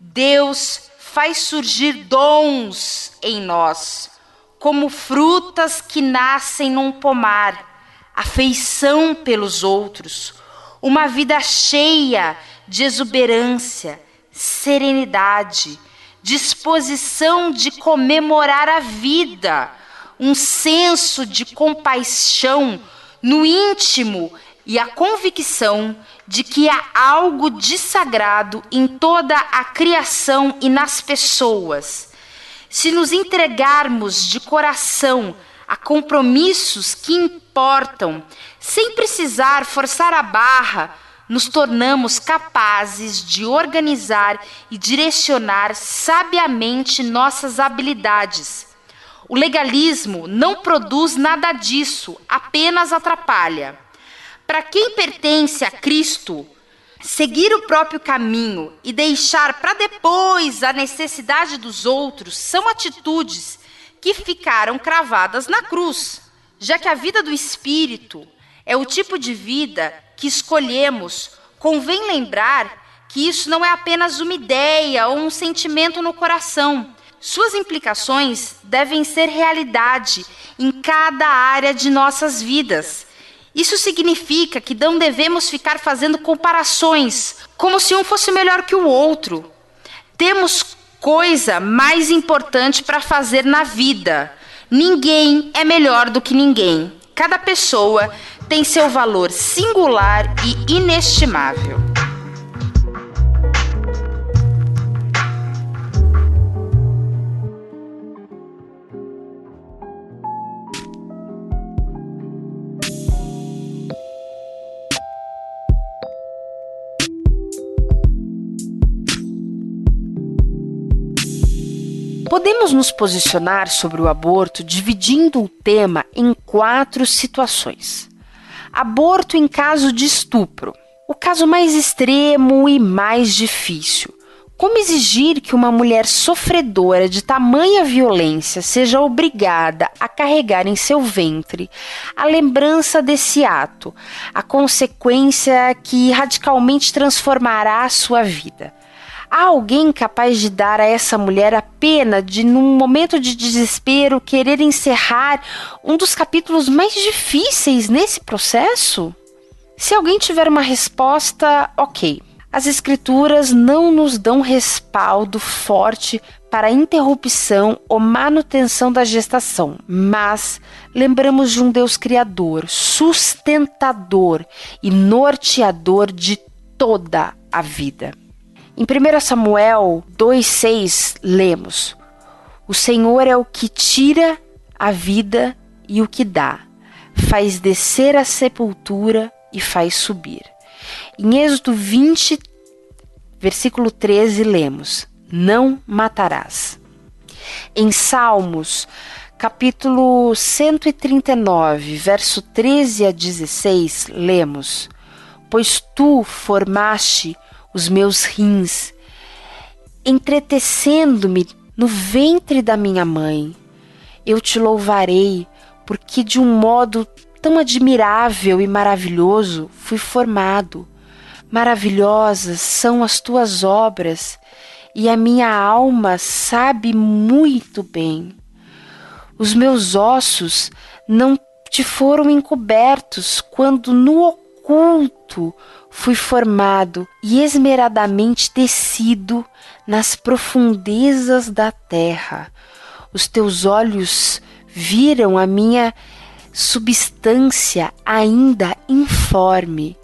Deus faz surgir dons em nós, como frutas que nascem num pomar, afeição pelos outros, uma vida cheia de exuberância, serenidade, disposição de comemorar a vida, um senso de compaixão no íntimo e a convicção de que há algo de sagrado em toda a criação e nas pessoas. Se nos entregarmos de coração a compromissos que importam, sem precisar forçar a barra, nos tornamos capazes de organizar e direcionar sabiamente nossas habilidades. O legalismo não produz nada disso, apenas atrapalha. Para quem pertence a Cristo, seguir o próprio caminho e deixar para depois a necessidade dos outros são atitudes que ficaram cravadas na cruz, já que a vida do espírito é o tipo de vida que escolhemos, convém lembrar que isso não é apenas uma ideia ou um sentimento no coração. Suas implicações devem ser realidade em cada área de nossas vidas. Isso significa que não devemos ficar fazendo comparações, como se um fosse melhor que o outro. Temos coisa mais importante para fazer na vida. Ninguém é melhor do que ninguém. Cada pessoa tem seu valor singular e inestimável. Podemos nos posicionar sobre o aborto dividindo o tema em quatro situações. Aborto em caso de estupro. O caso mais extremo e mais difícil. Como exigir que uma mulher sofredora de tamanha violência seja obrigada a carregar em seu ventre a lembrança desse ato, a consequência que radicalmente transformará a sua vida? Há alguém capaz de dar a essa mulher a pena de, num momento de desespero, querer encerrar um dos capítulos mais difíceis nesse processo? Se alguém tiver uma resposta, ok. As Escrituras não nos dão respaldo forte para a interrupção ou manutenção da gestação, mas lembramos de um Deus criador, sustentador e norteador de toda a vida. Em 1 Samuel 2,6 lemos: O Senhor é o que tira a vida e o que dá, faz descer a sepultura e faz subir. Em Êxodo 20, versículo 13, lemos: Não matarás. Em Salmos, capítulo 139, verso 13 a 16, lemos: Pois tu formaste os meus rins, entretecendo-me no ventre da minha mãe. Eu te louvarei, porque de um modo tão admirável e maravilhoso fui formado. Maravilhosas são as tuas obras, e a minha alma sabe muito bem. Os meus ossos não te foram encobertos quando no oculto fui formado e esmeradamente tecido nas profundezas da terra. Os teus olhos viram a minha substância ainda informe,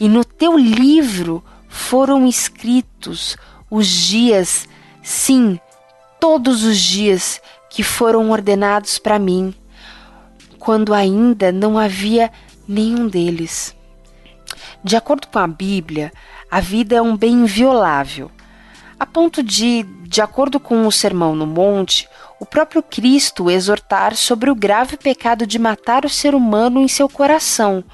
e no teu livro foram escritos os dias, sim, todos os dias que foram ordenados para mim, quando ainda não havia nenhum deles. De acordo com a Bíblia, a vida é um bem inviolável, a ponto de, de acordo com o Sermão no Monte, o próprio Cristo exortar sobre o grave pecado de matar o ser humano em seu coração.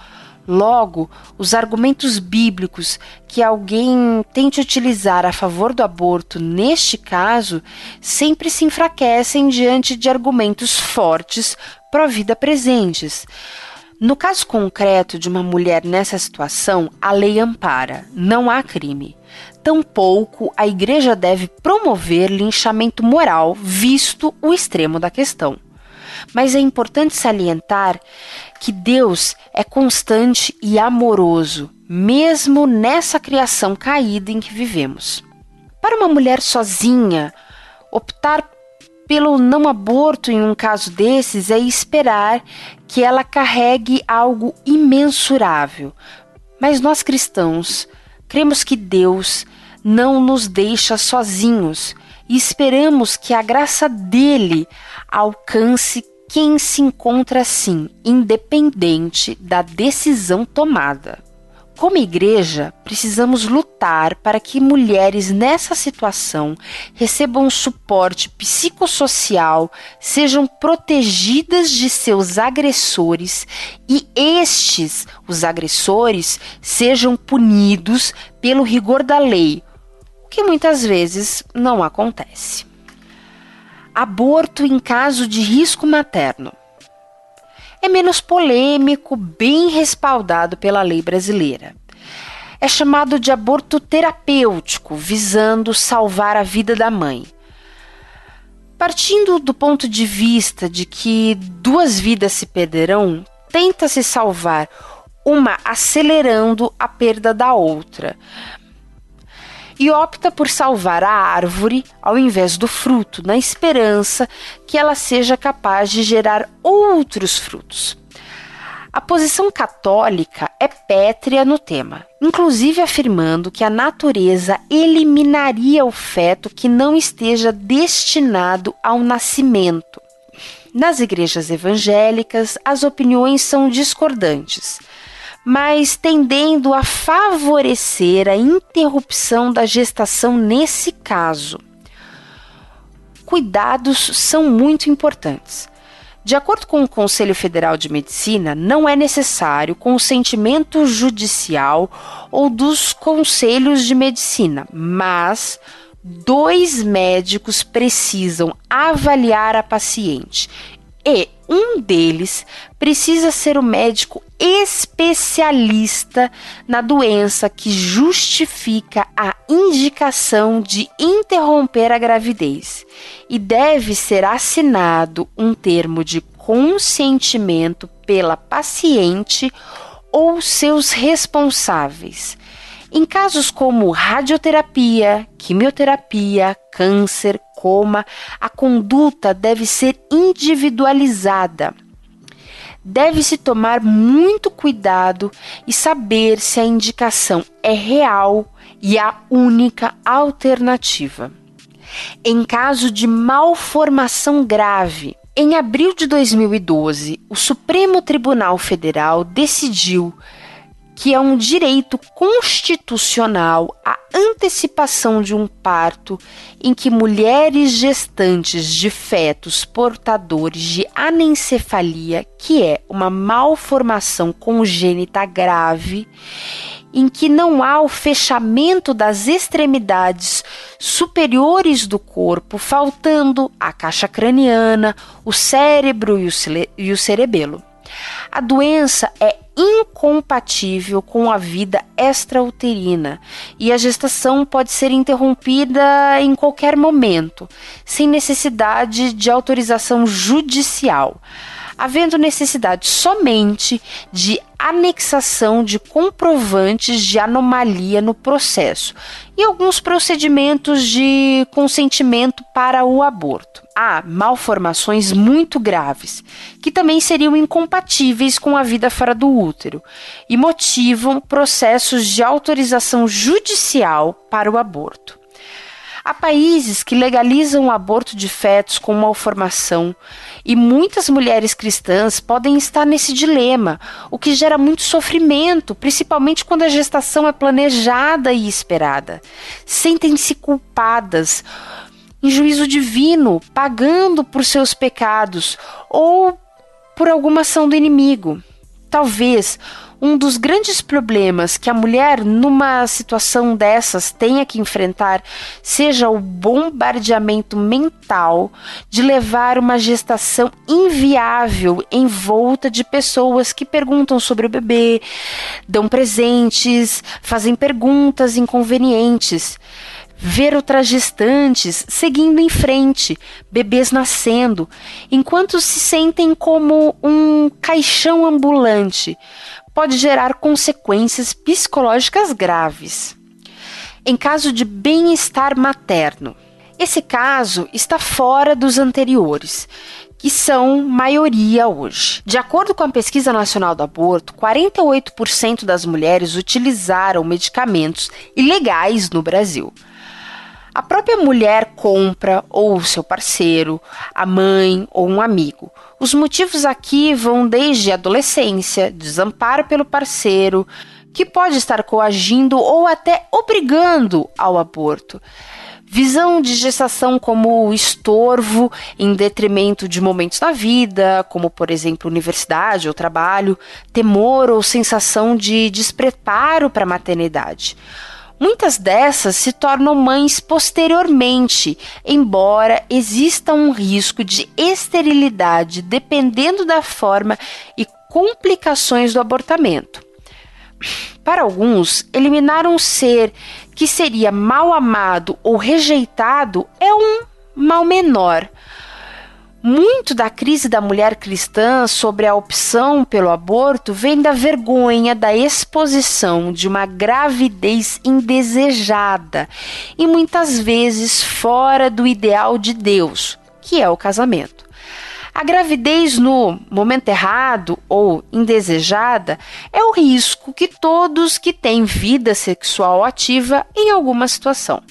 Logo, os argumentos bíblicos que alguém tente utilizar a favor do aborto neste caso sempre se enfraquecem diante de argumentos fortes pró-vida presentes. No caso concreto de uma mulher nessa situação, a lei ampara, não há crime. Tampouco a igreja deve promover linchamento moral, visto o extremo da questão. Mas é importante salientar que Deus é constante e amoroso, mesmo nessa criação caída em que vivemos. Para uma mulher sozinha, optar pelo não aborto em um caso desses é esperar que ela carregue algo imensurável. Mas nós cristãos cremos que Deus não nos deixa sozinhos e esperamos que a graça dele alcance quem se encontra assim, independente da decisão tomada. Como igreja, precisamos lutar para que mulheres nessa situação recebam suporte psicossocial, sejam protegidas de seus agressores e estes, os agressores, sejam punidos pelo rigor da lei, o que muitas vezes não acontece. Aborto em caso de risco materno é menos polêmico, bem respaldado pela lei brasileira. É chamado de aborto terapêutico, visando salvar a vida da mãe. Partindo do ponto de vista de que duas vidas se perderão, tenta-se salvar uma acelerando a perda da outra, e opta por salvar a árvore ao invés do fruto, na esperança que ela seja capaz de gerar outros frutos. A posição católica é pétrea no tema, inclusive afirmando que a natureza eliminaria o feto que não esteja destinado ao nascimento. Nas igrejas evangélicas, as opiniões são discordantes mas tendendo a favorecer a interrupção da gestação nesse caso. Cuidados são muito importantes. De acordo com o Conselho Federal de Medicina, não é necessário consentimento judicial ou dos conselhos de medicina, mas dois médicos precisam avaliar a paciente e um deles precisa ser o médico especialista na doença que justifica a indicação de interromper a gravidez e deve ser assinado um termo de consentimento pela paciente ou seus responsáveis. Em casos como radioterapia, quimioterapia, câncer, coma, a conduta deve ser individualizada. Deve-se tomar muito cuidado e saber se a indicação é real e a única alternativa. Em caso de malformação grave, em abril de 2012, o Supremo Tribunal Federal decidiu que é um direito constitucional a antecipação de um parto em que mulheres gestantes de fetos portadores de anencefalia, que é uma malformação congênita grave, em que não há o fechamento das extremidades superiores do corpo, faltando a caixa craniana, o cérebro e o, e o cerebelo. A doença é incompatível com a vida extrauterina e a gestação pode ser interrompida em qualquer momento, sem necessidade de autorização judicial. Havendo necessidade somente de anexação de comprovantes de anomalia no processo e alguns procedimentos de consentimento para o aborto. Há malformações muito graves, que também seriam incompatíveis com a vida fora do útero e motivam processos de autorização judicial para o aborto. Há países que legalizam o aborto de fetos com malformação e muitas mulheres cristãs podem estar nesse dilema, o que gera muito sofrimento, principalmente quando a gestação é planejada e esperada. Sentem-se culpadas em juízo divino, pagando por seus pecados ou por alguma ação do inimigo. talvez um dos grandes problemas que a mulher, numa situação dessas, tenha que enfrentar seja o bombardeamento mental de levar uma gestação inviável em volta de pessoas que perguntam sobre o bebê, dão presentes, fazem perguntas inconvenientes. Ver outras gestantes seguindo em frente, bebês nascendo, enquanto se sentem como um caixão ambulante, pode gerar consequências psicológicas graves. Em caso de bem-estar materno, esse caso está fora dos anteriores, que são maioria hoje. De acordo com a Pesquisa Nacional do Aborto, 48% das mulheres utilizaram medicamentos ilegais no Brasil. A própria mulher compra, ou seu parceiro, a mãe ou um amigo. Os motivos aqui vão desde adolescência, desamparo pelo parceiro, que pode estar coagindo ou até obrigando ao aborto. Visão de gestação como estorvo em detrimento de momentos da vida, como por exemplo universidade ou trabalho, temor ou sensação de despreparo para a maternidade. Muitas dessas se tornam mães posteriormente, embora exista um risco de esterilidade dependendo da forma e complicações do abortamento. Para alguns, eliminar um ser que seria mal amado ou rejeitado é um mal menor. Muito da crise da mulher cristã sobre a opção pelo aborto vem da vergonha da exposição de uma gravidez indesejada e muitas vezes fora do ideal de Deus, que é o casamento. A gravidez no momento errado ou indesejada é o risco que todos que têm vida sexual ativa em alguma situação.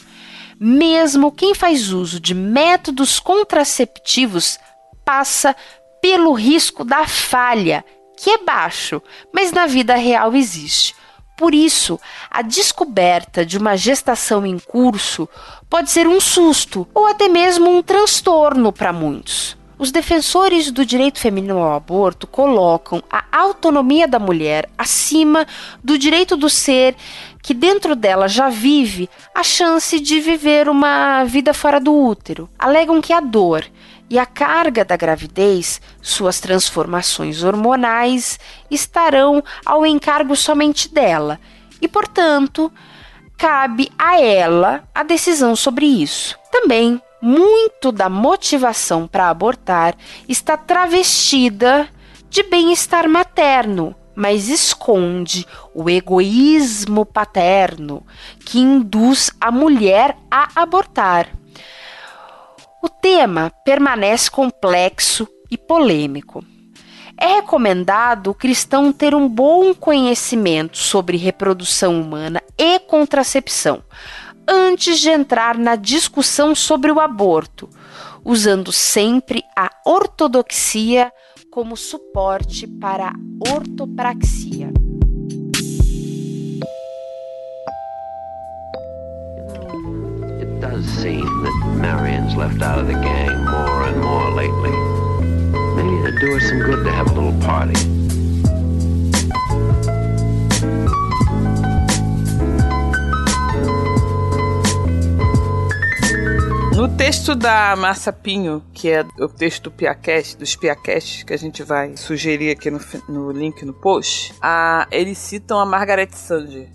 Mesmo quem faz uso de métodos contraceptivos passa pelo risco da falha, que é baixo, mas na vida real existe. Por isso, a descoberta de uma gestação em curso pode ser um susto ou até mesmo um transtorno para muitos. Os defensores do direito feminino ao aborto colocam a autonomia da mulher acima do direito do ser que dentro dela já vive a chance de viver uma vida fora do útero. Alegam que a dor e a carga da gravidez, suas transformações hormonais, estarão ao encargo somente dela e, portanto, cabe a ela a decisão sobre isso. Também, muito da motivação para abortar está travestida de bem-estar materno, mas esconde o egoísmo paterno que induz a mulher a abortar. O tema permanece complexo e polêmico. É recomendado o cristão ter um bom conhecimento sobre reprodução humana e contracepção antes de entrar na discussão sobre o aborto, usando sempre a ortodoxia como suporte para ortopraxia. does seem that Marion's left out of the gang more and more lately. Maybe it'd do her some good to have a little party. No texto da Márcia Pinho, que é o texto do Piacast, dos Piacasts, que a gente vai sugerir aqui no, no link no post, a, eles citam a Margaret Sanger,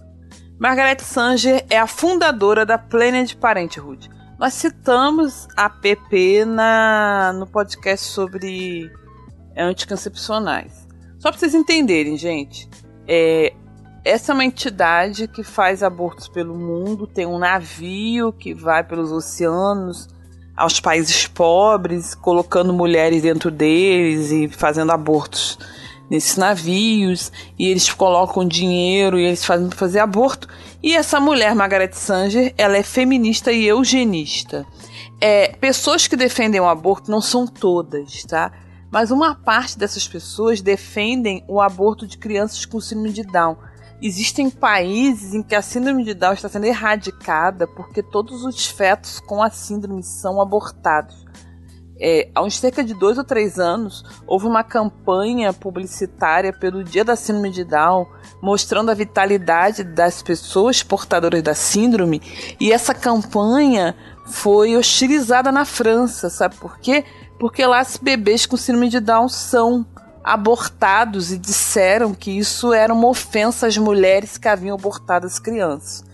Margaret Sanger é a fundadora da Planned Parenthood. Nós citamos a PP na, no podcast sobre anticoncepcionais. Só para vocês entenderem, gente, é, essa é uma entidade que faz abortos pelo mundo, tem um navio que vai pelos oceanos aos países pobres, colocando mulheres dentro deles e fazendo abortos nesses navios e eles colocam dinheiro e eles fazem fazer aborto. E essa mulher, Margaret Sanger, ela é feminista e eugenista. É, pessoas que defendem o aborto não são todas, tá? Mas uma parte dessas pessoas defendem o aborto de crianças com síndrome de Down. Existem países em que a síndrome de Down está sendo erradicada porque todos os fetos com a síndrome são abortados. é, há uns cerca de dois ou três anos, houve uma campanha publicitária pelo Dia da Síndrome de Down, mostrando a vitalidade das pessoas portadoras da síndrome, e essa campanha foi hostilizada na França, sabe por quê? Porque lá bebês com síndrome de Down são abortados e disseram que isso era uma ofensa às mulheres que haviam abortado as crianças.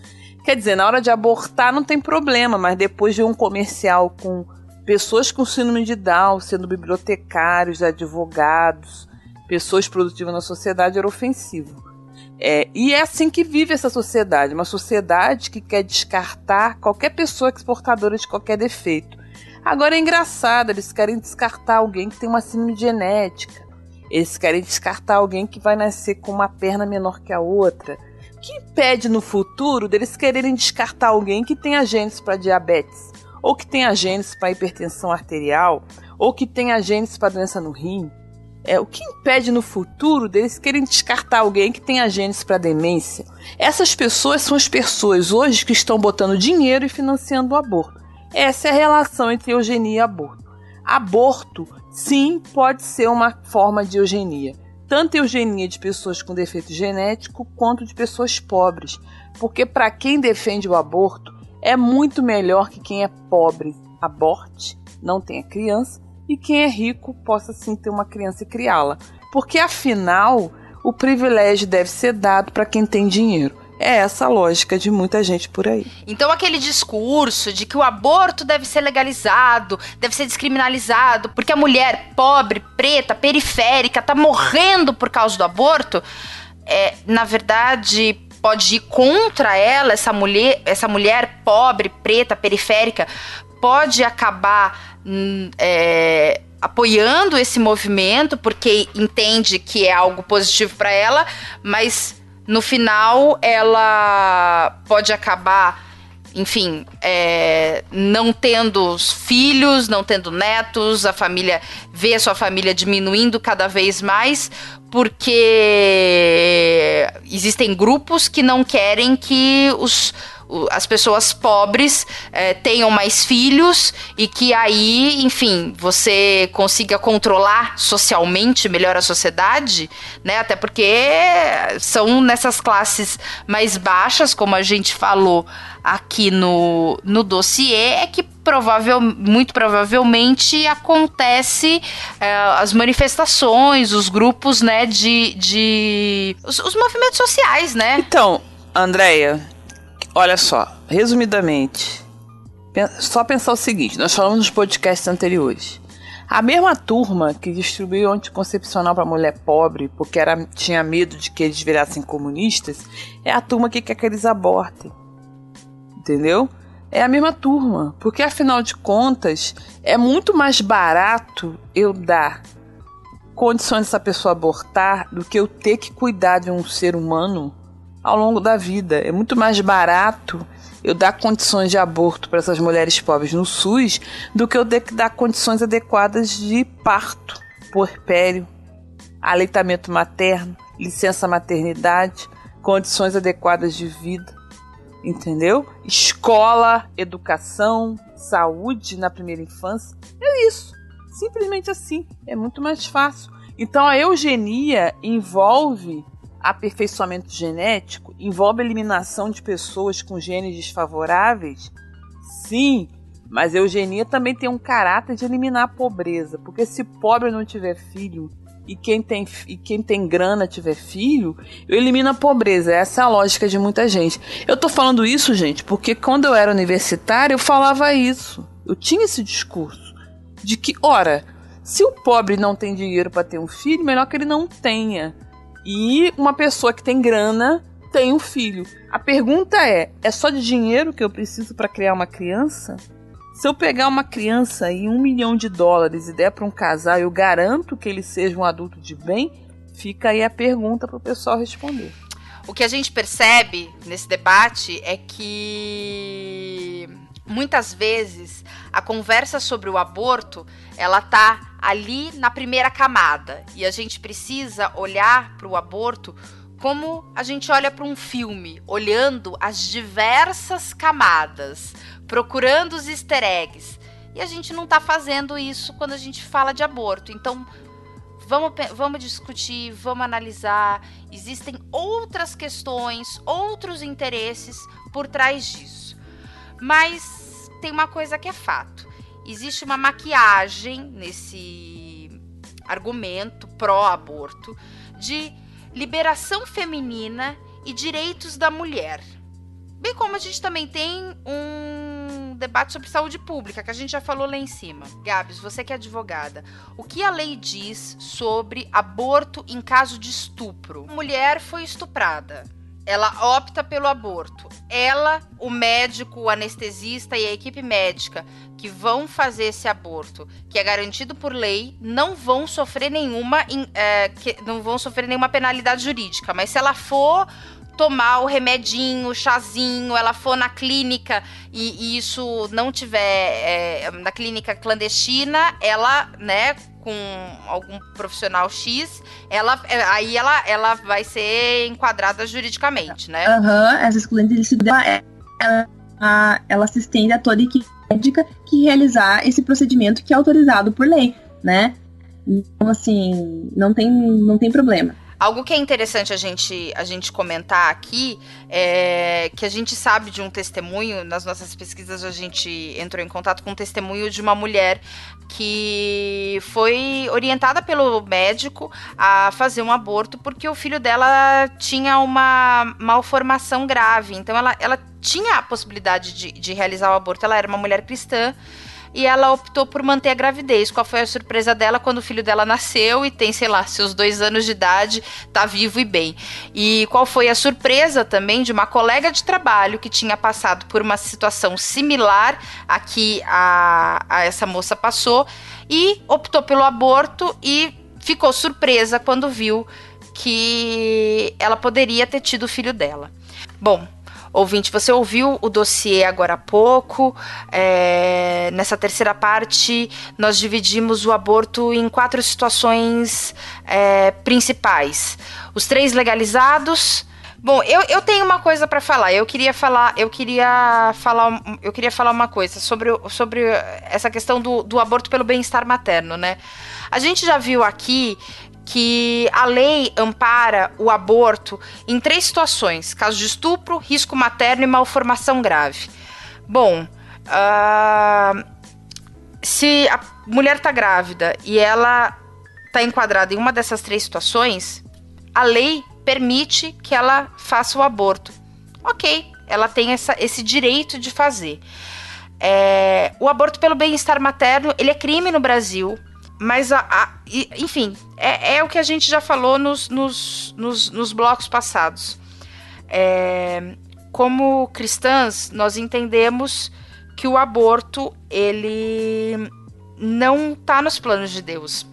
Quer dizer, na hora de abortar não tem problema, mas depois de um comercial com pessoas com síndrome de Down sendo bibliotecários, advogados, pessoas produtivas na sociedade era ofensivo. É, e é assim que vive essa sociedade, uma sociedade que quer descartar qualquer pessoa que é portadora de qualquer defeito. Agora é engraçado, eles querem descartar alguém que tem uma síndrome genética, eles querem descartar alguém que vai nascer com uma perna menor que a outra. O que impede no futuro deles quererem descartar alguém que tenha genes para diabetes, ou que tenha genes para hipertensão arterial, ou que tenha genes para doença no rim? É, o que impede no futuro deles querem descartar alguém que tenha genes para demência? Essas pessoas são as pessoas hoje que estão botando dinheiro e financiando o aborto. Essa é a relação entre eugenia e aborto. Aborto Sim, pode ser uma forma de eugenia. Tanto eugenia de pessoas com defeito genético quanto de pessoas pobres. Porque para quem defende o aborto, é muito melhor que quem é pobre aborte, não tenha criança, e quem é rico possa sim ter uma criança e criá-la. Porque afinal, o privilégio deve ser dado para quem tem dinheiro. É essa a lógica de muita gente por aí. Então, aquele discurso de que o aborto deve ser legalizado, deve ser descriminalizado, porque a mulher pobre, preta, periférica, tá morrendo por causa do aborto, é, na verdade, pode ir contra ela, essa mulher, essa mulher pobre, preta, periférica, pode acabar. Hum, é, apoiando esse movimento porque entende que é algo positivo para ela, mas no final ela pode acabar, enfim, é, não tendo filhos, não tendo netos, a família vê a sua família diminuindo cada vez mais, porque existem grupos que não querem que os as pessoas pobres é, tenham mais filhos e que aí, enfim, você consiga controlar socialmente melhor a sociedade, né? Até porque são nessas classes mais baixas, como a gente falou aqui no, no dossiê, é que provável, muito provavelmente acontece é, as manifestações, os grupos, né, de, de os, os movimentos sociais, né? Então, Andréia, Olha só, resumidamente, só pensar o seguinte: nós falamos nos podcasts anteriores. A mesma turma que distribuiu anticoncepcional para mulher pobre porque era, tinha medo de que eles virassem comunistas é a turma que quer que eles abortem. Entendeu? É a mesma turma, porque afinal de contas é muito mais barato eu dar condições dessa pessoa abortar do que eu ter que cuidar de um ser humano ao longo da vida. É muito mais barato eu dar condições de aborto para essas mulheres pobres no SUS do que eu ter que dar condições adequadas de parto, puerpério, aleitamento materno, licença maternidade, condições adequadas de vida. Entendeu? Escola, educação, saúde na primeira infância. É isso. Simplesmente assim. É muito mais fácil. Então a eugenia envolve aperfeiçoamento genético envolve a eliminação de pessoas com genes desfavoráveis? Sim, mas a eugenia também tem um caráter de eliminar a pobreza, porque se pobre não tiver filho e quem tem, e quem tem grana tiver filho, eu elimino a pobreza. Essa é a lógica de muita gente. Eu tô falando isso, gente, porque quando eu era universitária eu falava isso. Eu tinha esse discurso de que, ora, se o pobre não tem dinheiro para ter um filho, melhor que ele não tenha. E uma pessoa que tem grana tem um filho. A pergunta é: é só de dinheiro que eu preciso para criar uma criança? Se eu pegar uma criança e um milhão de dólares e der para um casal, eu garanto que ele seja um adulto de bem? Fica aí a pergunta para o pessoal responder. O que a gente percebe nesse debate é que muitas vezes a conversa sobre o aborto ela tá ali na primeira camada e a gente precisa olhar para o aborto como a gente olha para um filme, olhando as diversas camadas, procurando os easter eggs. e a gente não está fazendo isso quando a gente fala de aborto. Então, vamos, vamos discutir, vamos analisar. Existem outras questões, outros interesses por trás disso. Mas tem uma coisa que é fato: existe uma maquiagem nesse argumento pró-aborto de liberação feminina e direitos da mulher. Bem como a gente também tem um debate sobre saúde pública, que a gente já falou lá em cima. Gabs, você que é advogada, o que a lei diz sobre aborto em caso de estupro? Mulher foi estuprada. Ela opta pelo aborto. Ela, o médico, o anestesista e a equipe médica que vão fazer esse aborto, que é garantido por lei, não vão sofrer nenhuma, é, que, não vão sofrer nenhuma penalidade jurídica. Mas se ela for tomar o remedinho, o chazinho, ela for na clínica e, e isso não tiver é, na clínica clandestina, ela, né, com algum profissional X, ela é, aí ela, ela vai ser enquadrada juridicamente, né? Aham, uhum, essa exclusividade ela, ela, ela se estende a toda equipe médica que realizar esse procedimento que é autorizado por lei, né? Então, assim, não tem, não tem problema. Algo que é interessante a gente, a gente comentar aqui é que a gente sabe de um testemunho, nas nossas pesquisas a gente entrou em contato com um testemunho de uma mulher que foi orientada pelo médico a fazer um aborto porque o filho dela tinha uma malformação grave. Então ela, ela tinha a possibilidade de, de realizar o aborto, ela era uma mulher cristã e ela optou por manter a gravidez. Qual foi a surpresa dela quando o filho dela nasceu e tem, sei lá, seus dois anos de idade, tá vivo e bem? E qual foi a surpresa também de uma colega de trabalho que tinha passado por uma situação similar a que a, a essa moça passou e optou pelo aborto e ficou surpresa quando viu que ela poderia ter tido o filho dela. Bom, Ouvinte, você ouviu o dossiê agora há pouco. É, nessa terceira parte, nós dividimos o aborto em quatro situações é, principais: os três legalizados. Bom, eu, eu tenho uma coisa para falar. Eu queria falar, eu queria falar, eu queria falar uma coisa sobre, sobre essa questão do, do aborto pelo bem-estar materno, né? A gente já viu aqui que a lei ampara o aborto em três situações: caso de estupro, risco materno e malformação grave. Bom, uh, se a mulher está grávida e ela está enquadrada em uma dessas três situações, a lei permite que ela faça o aborto. Ok, ela tem essa, esse direito de fazer. É, o aborto pelo bem-estar materno ele é crime no Brasil. Mas, a, a, enfim, é, é, o que a gente já falou nos, nos, nos, nos blocos passados. É, como cristãs, nós entendemos que o aborto, ele não está nos planos de Deus.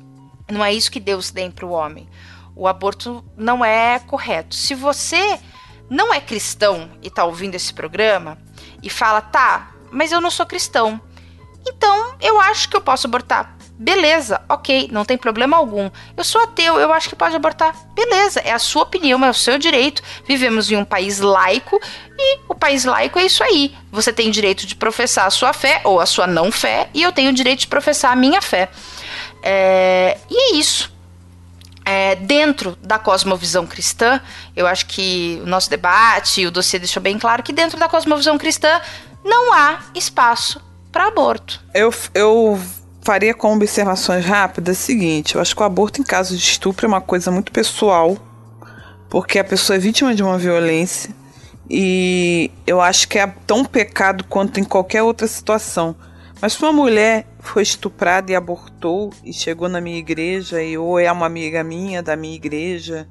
Não é isso que Deus tem para o homem. O aborto não é correto. Se você não é cristão e está ouvindo esse programa e fala, tá, mas eu não sou cristão, então eu acho que eu posso abortar. Beleza, ok, não tem problema algum. Eu sou ateu, eu acho que pode abortar. Beleza, é a sua opinião, é o seu direito. Vivemos em um país laico e o país laico é isso aí. Você tem direito de professar a sua fé ou a sua não fé, e eu tenho o direito de professar a minha fé. É... E é isso. É, dentro da cosmovisão cristã, eu acho que o nosso debate, o dossiê deixou bem claro que dentro da cosmovisão cristã não há espaço para aborto. Eu, eu faria com observações rápidas o seguinte: eu acho que o aborto em caso de estupro é uma coisa muito pessoal, porque a pessoa é vítima de uma violência e eu acho que é tão pecado quanto em qualquer outra situação. Mas se uma mulher foi estuprada e abortou e chegou na minha igreja, e ou é uma amiga minha da minha igreja,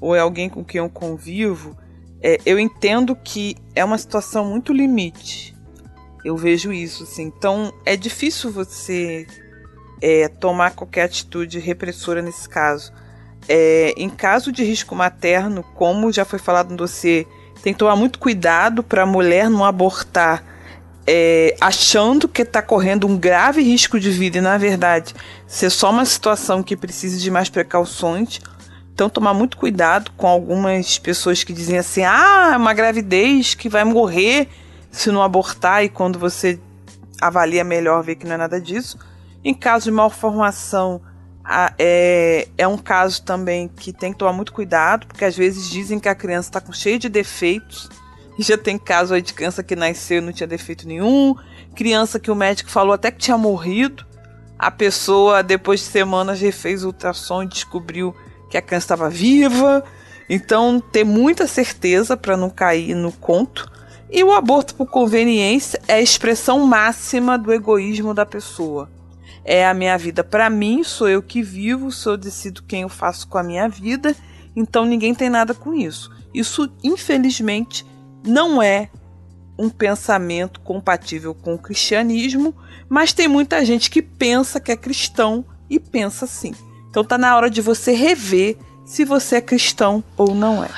ou é alguém com quem eu convivo, é, eu entendo que é uma situação muito limite. Eu vejo isso, assim. Então é difícil você é, tomar qualquer atitude repressora nesse caso. É, em caso de risco materno, como já foi falado no dossiê, tem que tomar muito cuidado para a mulher não abortar é, achando que está correndo um grave risco de vida e, na verdade, ser só uma situação que precisa de mais precauções. Então, tomar muito cuidado com algumas pessoas que dizem assim: ah, é uma gravidez que vai morrer se não abortar, e quando você avalia melhor, vê que não é nada disso. Em caso de malformação, é, é um caso também que tem que tomar muito cuidado, porque às vezes dizem que a criança está com cheio de defeitos. E já tem caso aí de criança que nasceu e não tinha defeito nenhum, criança que o médico falou até que tinha morrido. A pessoa, depois de semanas, refez o ultrassom e descobriu que a criança estava viva. Então, ter muita certeza para não cair no conto. E o aborto por conveniência é a expressão máxima do egoísmo da pessoa. É a minha vida para mim, sou eu que vivo, sou eu decido quem eu faço com a minha vida, então ninguém tem nada com isso. Isso, infelizmente, não é um pensamento compatível com o cristianismo, mas tem muita gente que pensa que é cristão e pensa assim. Então tá na hora de você rever se você é cristão ou não é.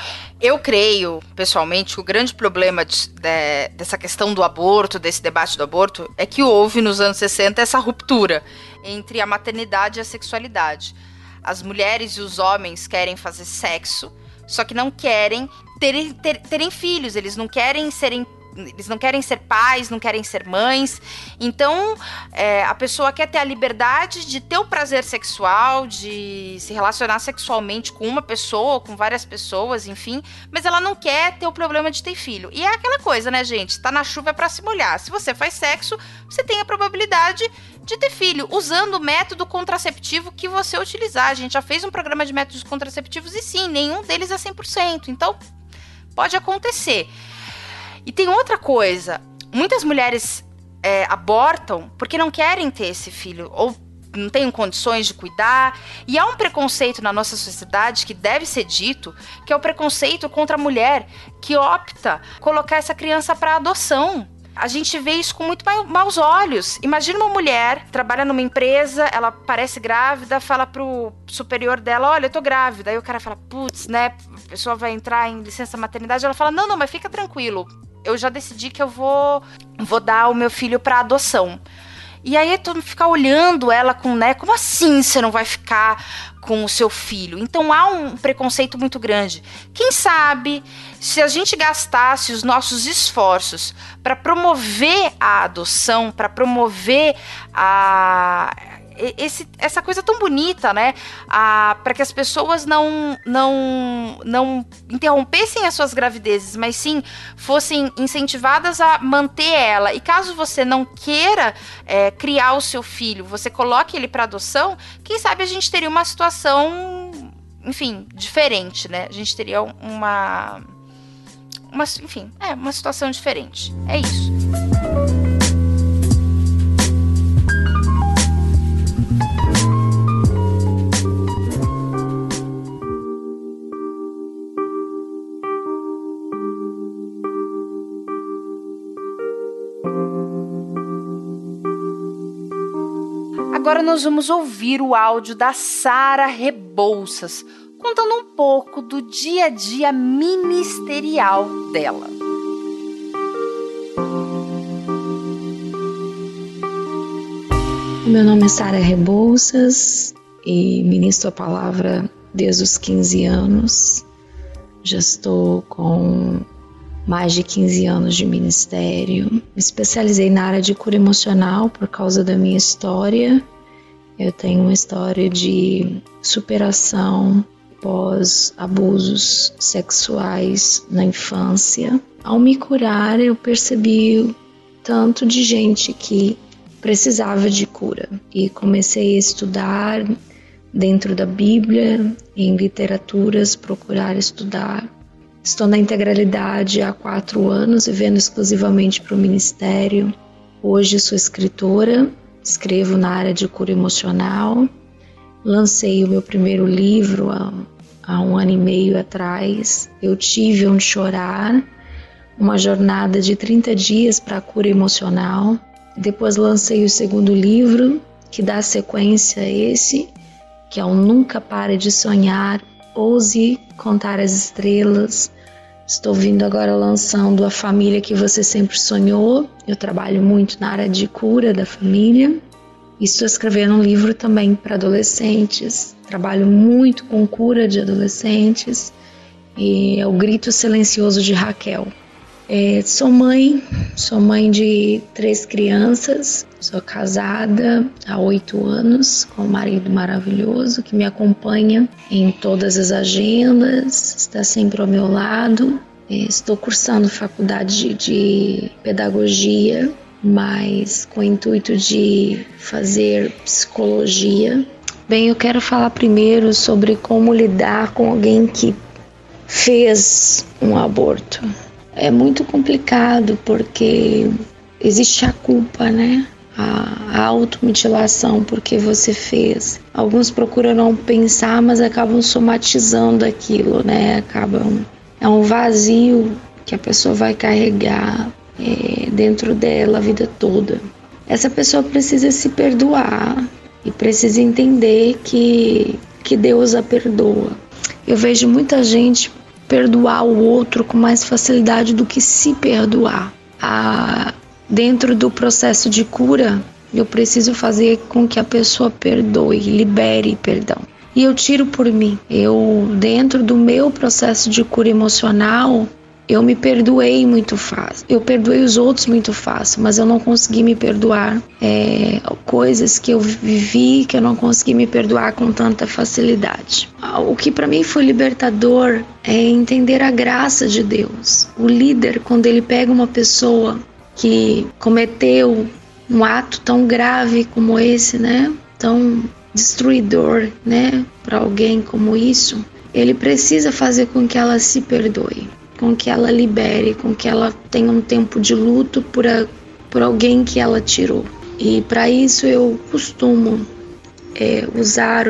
Eu creio, pessoalmente, que o grande problema de, de, dessa questão do aborto, desse debate do aborto, é que houve nos anos 60 essa ruptura entre a maternidade e a sexualidade. As mulheres e os homens querem fazer sexo, só que não querem terem, ter, terem filhos, eles não querem serem eles não querem ser pais, não querem ser mães. Então, é, a pessoa quer ter a liberdade de ter o prazer sexual, de se relacionar sexualmente com uma pessoa, com várias pessoas, enfim, mas ela não quer ter o problema de ter filho. E é aquela coisa, né, gente? Tá na chuva é para se molhar. Se você faz sexo, você tem a probabilidade de ter filho, usando o método contraceptivo que você utilizar. A gente já fez um programa de métodos contraceptivos e sim, nenhum deles é 100%. Então, pode acontecer. E tem outra coisa: muitas mulheres é, abortam porque não querem ter esse filho, ou não têm condições de cuidar. E há um preconceito na nossa sociedade que deve ser dito, que é o preconceito contra a mulher que opta colocar essa criança para adoção. A gente vê isso com muito maus olhos. Imagina uma mulher, trabalha numa empresa, ela parece grávida, fala pro superior dela: Olha, eu tô grávida. Aí o cara fala: Putz, né? A pessoa vai entrar em licença maternidade. Ela fala: Não, não, mas fica tranquilo eu já decidi que eu vou, vou dar o meu filho para adoção. E aí tu ficar olhando ela com, né, como assim você não vai ficar com o seu filho? Então há um preconceito muito grande. Quem sabe se a gente gastasse os nossos esforços para promover a adoção, para promover a esse, essa coisa tão bonita, né? para que as pessoas não, não, não interrompessem as suas gravidezes, mas sim fossem incentivadas a manter ela. E caso você não queira é, criar o seu filho, você coloque ele para adoção, quem sabe a gente teria uma situação, enfim, diferente, né? A gente teria uma. uma enfim, é, uma situação diferente. É isso. Agora nós vamos ouvir o áudio da Sara Rebouças, contando um pouco do dia a dia ministerial dela. Meu nome é Sara Rebouças e ministro a palavra desde os 15 anos. Já estou com mais de 15 anos de ministério. Me especializei na área de cura emocional por causa da minha história. Eu tenho uma história de superação pós abusos sexuais na infância. Ao me curar, eu percebi tanto de gente que precisava de cura e comecei a estudar dentro da Bíblia, em literaturas, procurar estudar Estou na integralidade há quatro anos, vivendo exclusivamente para o Ministério. Hoje sou escritora, escrevo na área de cura emocional. Lancei o meu primeiro livro há, há um ano e meio atrás. Eu tive onde chorar, uma jornada de 30 dias para a cura emocional. Depois lancei o segundo livro, que dá sequência a esse, que é o Nunca Pare de Sonhar, Ouse Contar as Estrelas. Estou vindo agora lançando A Família que Você Sempre Sonhou. Eu trabalho muito na área de cura da família. Estou escrevendo um livro também para adolescentes. Trabalho muito com cura de adolescentes. E é o Grito Silencioso de Raquel. É, sou mãe, sou mãe de três crianças, sou casada há oito anos com um marido maravilhoso que me acompanha em todas as agendas, está sempre ao meu lado. É, estou cursando faculdade de, de pedagogia, mas com o intuito de fazer psicologia. Bem, eu quero falar primeiro sobre como lidar com alguém que fez um aborto é muito complicado porque existe a culpa, né? A, a automutilação porque você fez. Alguns procuram não pensar, mas acabam somatizando aquilo, né? Acabam. É um vazio que a pessoa vai carregar é, dentro dela a vida toda. Essa pessoa precisa se perdoar e precisa entender que, que Deus a perdoa. Eu vejo muita gente perdoar o outro com mais facilidade do que se perdoar. Ah, dentro do processo de cura, eu preciso fazer com que a pessoa perdoe, libere perdão. E eu tiro por mim. Eu, dentro do meu processo de cura emocional, eu me perdoei muito fácil. Eu perdoei os outros muito fácil, mas eu não consegui me perdoar. É, coisas que eu vivi que eu não consegui me perdoar com tanta facilidade. O que para mim foi libertador é entender a graça de Deus. O líder, quando ele pega uma pessoa que cometeu um ato tão grave como esse, né? Tão destruidor, né? Para alguém como isso, ele precisa fazer com que ela se perdoe com que ela libere, com que ela tenha um tempo de luto por, a, por alguém que ela tirou. E para isso eu costumo é, usar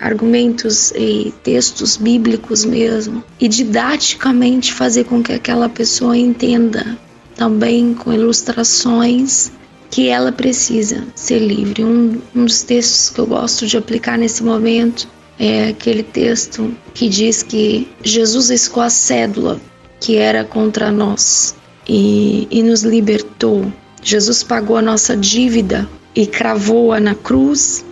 argumentos e textos bíblicos mesmo e didaticamente fazer com que aquela pessoa entenda também com ilustrações que ela precisa ser livre. Um, um dos textos que eu gosto de aplicar nesse momento é aquele texto que diz que Jesus riscou a cédula que era contra nós e, e nos libertou. Jesus pagou a nossa dívida e cravou-a na cruz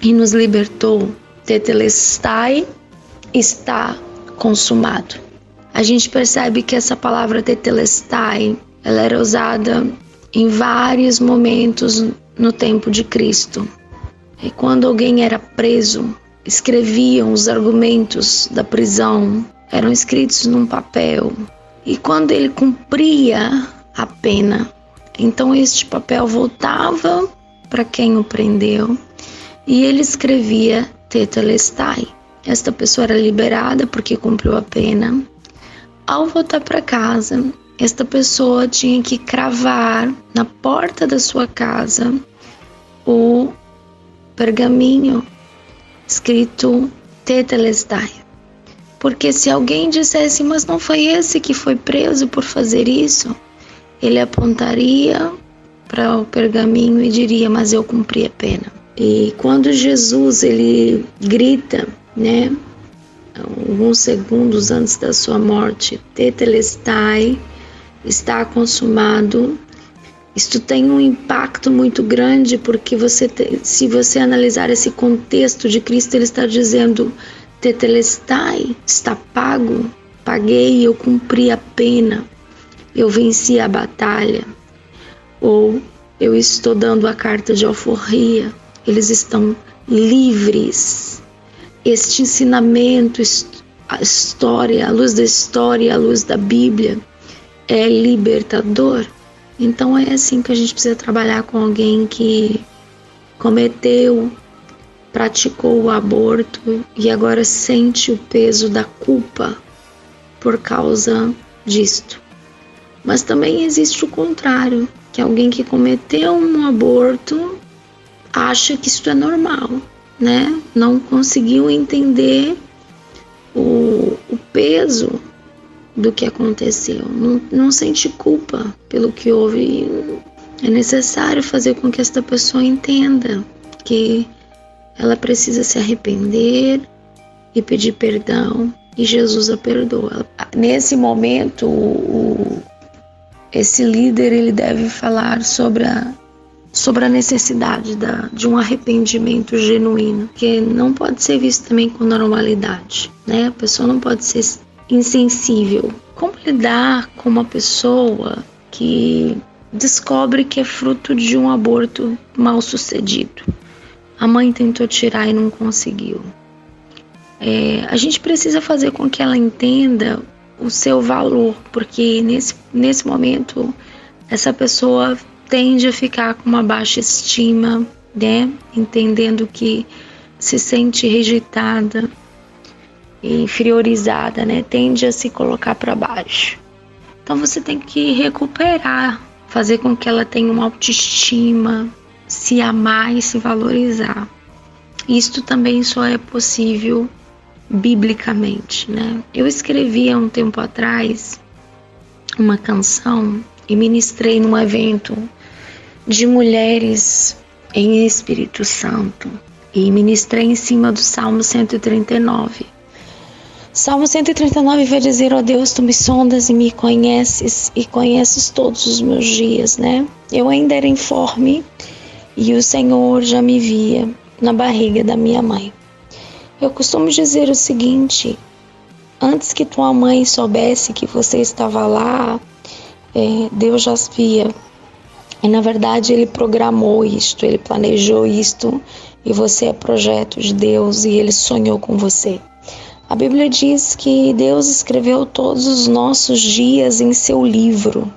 e nos libertou. Tetelestai está consumado. A gente percebe que essa palavra tetelestai, ela era usada em vários momentos no tempo de Cristo. E quando alguém era preso, escreviam os argumentos da prisão, eram escritos num papel. E quando ele cumpria a pena, então este papel voltava para quem o prendeu e ele escrevia Tetelestai. Esta pessoa era liberada porque cumpriu a pena. Ao voltar para casa, esta pessoa tinha que cravar na porta da sua casa o pergaminho escrito Tetelestai. Porque se alguém dissesse, mas não foi esse que foi preso por fazer isso, ele apontaria para o pergaminho e diria, mas eu cumpri a pena. E quando Jesus ele grita, né, alguns segundos antes da sua morte, Tetelestai, está consumado, isto tem um impacto muito grande porque você, se você analisar esse contexto de Cristo, ele está dizendo: Tetelestai, está pago, paguei, eu cumpri a pena, eu venci a batalha. Ou eu estou dando a carta de alforria, eles estão livres. Este ensinamento, a história, a luz da história, a luz da Bíblia, é libertador. Então é assim que a gente precisa trabalhar com alguém que cometeu, praticou o aborto e agora sente o peso da culpa por causa disto. Mas também existe o contrário, que alguém que cometeu um aborto acha que isso é normal, né? Não conseguiu entender o, o peso do que aconteceu, não, não sente culpa pelo que houve. É necessário fazer com que esta pessoa entenda que ela precisa se arrepender e pedir perdão e Jesus a perdoa. Nesse momento, o, esse líder ele deve falar sobre a, sobre a necessidade da, de um arrependimento genuíno, que não pode ser visto também com normalidade, né? A pessoa não pode ser insensível como lidar com uma pessoa que descobre que é fruto de um aborto mal sucedido. A mãe tentou tirar e não conseguiu. É, a gente precisa fazer com que ela entenda o seu valor, porque nesse, nesse momento essa pessoa tende a ficar com uma baixa estima, né? Entendendo que se sente rejeitada, inferiorizada, né? Tende a se colocar para baixo. Então você tem que recuperar, fazer com que ela tenha uma autoestima, se amar e se valorizar. Isto também só é possível biblicamente, né? Eu escrevi há um tempo atrás uma canção e ministrei num evento de mulheres em Espírito Santo e ministrei em cima do Salmo 139. Salmo 139 vai dizer: Ó oh Deus, tu me sondas e me conheces e conheces todos os meus dias, né? Eu ainda era informe e o Senhor já me via na barriga da minha mãe. Eu costumo dizer o seguinte: antes que tua mãe soubesse que você estava lá, é, Deus já via. E na verdade ele programou isto, ele planejou isto, e você é projeto de Deus e ele sonhou com você. A Bíblia diz que Deus escreveu todos os nossos dias em seu livro.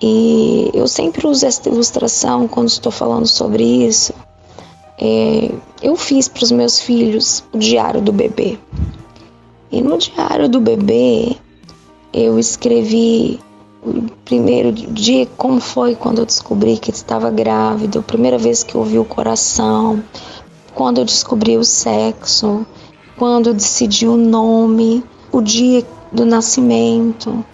E eu sempre uso esta ilustração quando estou falando sobre isso. É, eu fiz para os meus filhos o diário do bebê. E no diário do bebê eu escrevi o primeiro dia como foi quando eu descobri que estava grávida, a primeira vez que eu ouvi o coração, quando eu descobri o sexo, quando decidi o nome, o dia do nascimento.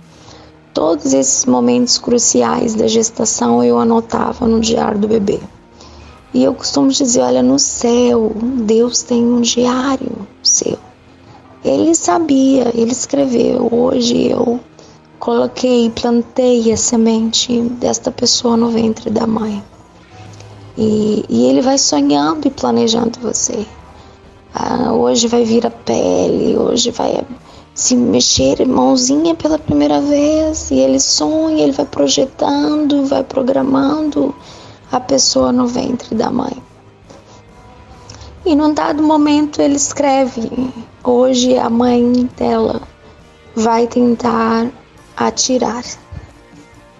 Todos esses momentos cruciais da gestação eu anotava no diário do bebê. E eu costumo dizer: olha, no céu, Deus tem um diário seu. Ele sabia, ele escreveu. Hoje eu coloquei, plantei a semente desta pessoa no ventre da mãe. E, e ele vai sonhando e planejando você. Ah, hoje vai vir a pele, hoje vai se mexer mãozinha pela primeira vez e ele sonha, ele vai projetando, vai programando a pessoa no ventre da mãe. E num dado momento ele escreve: hoje a mãe dela vai tentar atirar,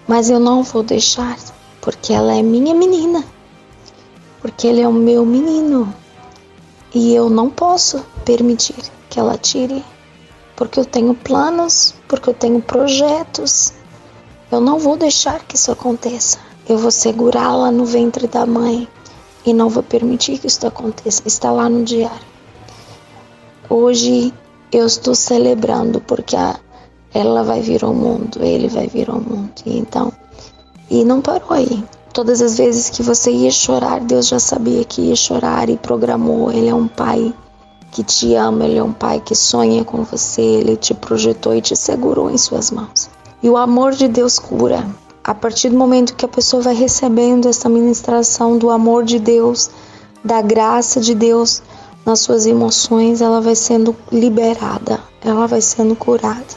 mas eu não vou deixar, porque ela é minha menina, porque ele é o meu menino e eu não posso permitir que ela tire, porque eu tenho planos, porque eu tenho projetos. Eu não vou deixar que isso aconteça. Eu vou segurá-la no ventre da mãe e não vou permitir que isso aconteça. Está lá no diário. Hoje eu estou celebrando porque a, ela vai vir ao mundo, ele vai vir ao mundo. E então, e não parou aí. Todas as vezes que você ia chorar, Deus já sabia que ia chorar e programou. Ele é um pai que te ama, ele é um pai que sonha com você, ele te projetou e te segurou em suas mãos. E o amor de Deus cura. A partir do momento que a pessoa vai recebendo essa ministração do amor de Deus, da graça de Deus nas suas emoções, ela vai sendo liberada, ela vai sendo curada.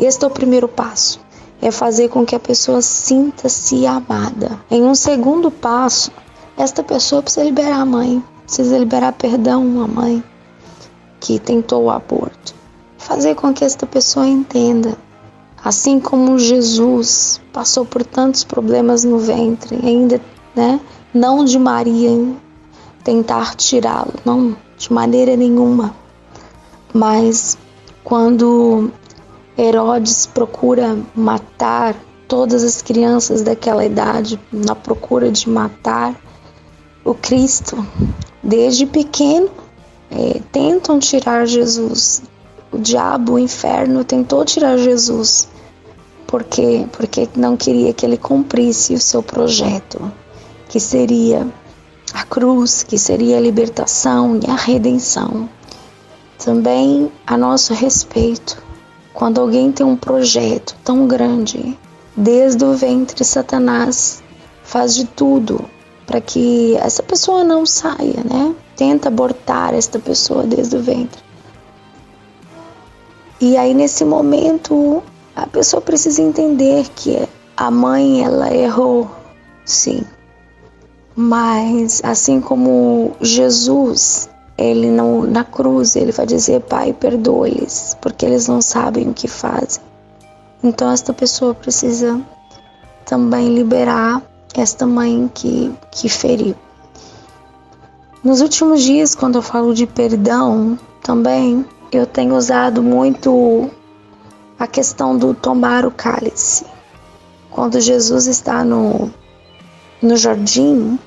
Este é o primeiro passo é fazer com que a pessoa sinta-se amada. Em um segundo passo, esta pessoa precisa liberar a mãe, precisa liberar perdão à mãe que tentou o aborto. Fazer com que esta pessoa entenda, assim como Jesus passou por tantos problemas no ventre, ainda, né, não de Maria tentar tirá-lo, não de maneira nenhuma. Mas quando Herodes procura matar todas as crianças daquela idade, na procura de matar o Cristo. Desde pequeno, é, tentam tirar Jesus. O diabo, o inferno, tentou tirar Jesus. Por quê? Porque não queria que ele cumprisse o seu projeto, que seria a cruz, que seria a libertação e a redenção. Também a nosso respeito quando alguém tem um projeto tão grande, desde o ventre, Satanás faz de tudo para que essa pessoa não saia, né? Tenta abortar esta pessoa desde o ventre. E aí nesse momento A pessoa precisa entender que a mãe ela errou, sim. Mas assim como Jesus, ele não na cruz, ele vai dizer: "Pai, perdoa-lhes, porque eles não sabem o que fazem". Então esta pessoa precisa também liberar esta mãe que que feriu. Nos últimos dias, quando eu falo de perdão, também eu tenho usado muito a questão do tomar o cálice. Quando Jesus está no, no jardim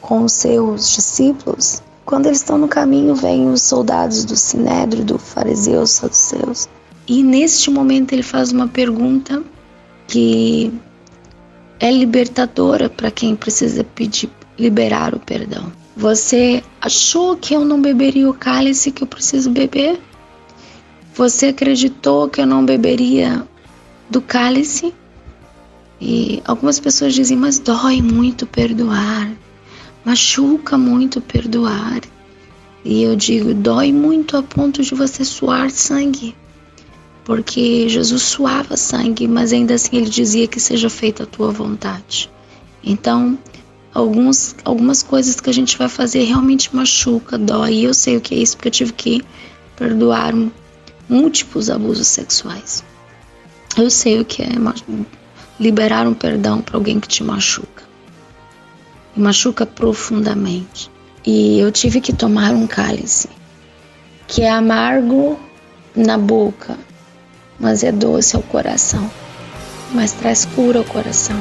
com os seus discípulos, quando eles estão no caminho, vêm os soldados do Sinédrio, do fariseu, saduceus. E neste momento ele faz uma pergunta que é libertadora para quem precisa pedir liberar o perdão. Você achou que eu não beberia o cálice que eu preciso beber? Você acreditou que eu não beberia do cálice? E algumas pessoas dizem, mas dói muito perdoar, machuca muito perdoar. E eu digo, dói muito a ponto de você suar sangue. Porque Jesus suava sangue, mas ainda assim ele dizia que seja feita a tua vontade. Então, alguns, algumas coisas que a gente vai fazer realmente machuca, dói. E eu sei o que é isso, porque eu tive que perdoar múltiplos abusos sexuais. Eu sei o que é liberar um perdão para alguém que te machuca. Machuca profundamente. E eu tive que tomar um cálice que é amargo na boca, mas é doce ao coração, mas traz cura ao coração.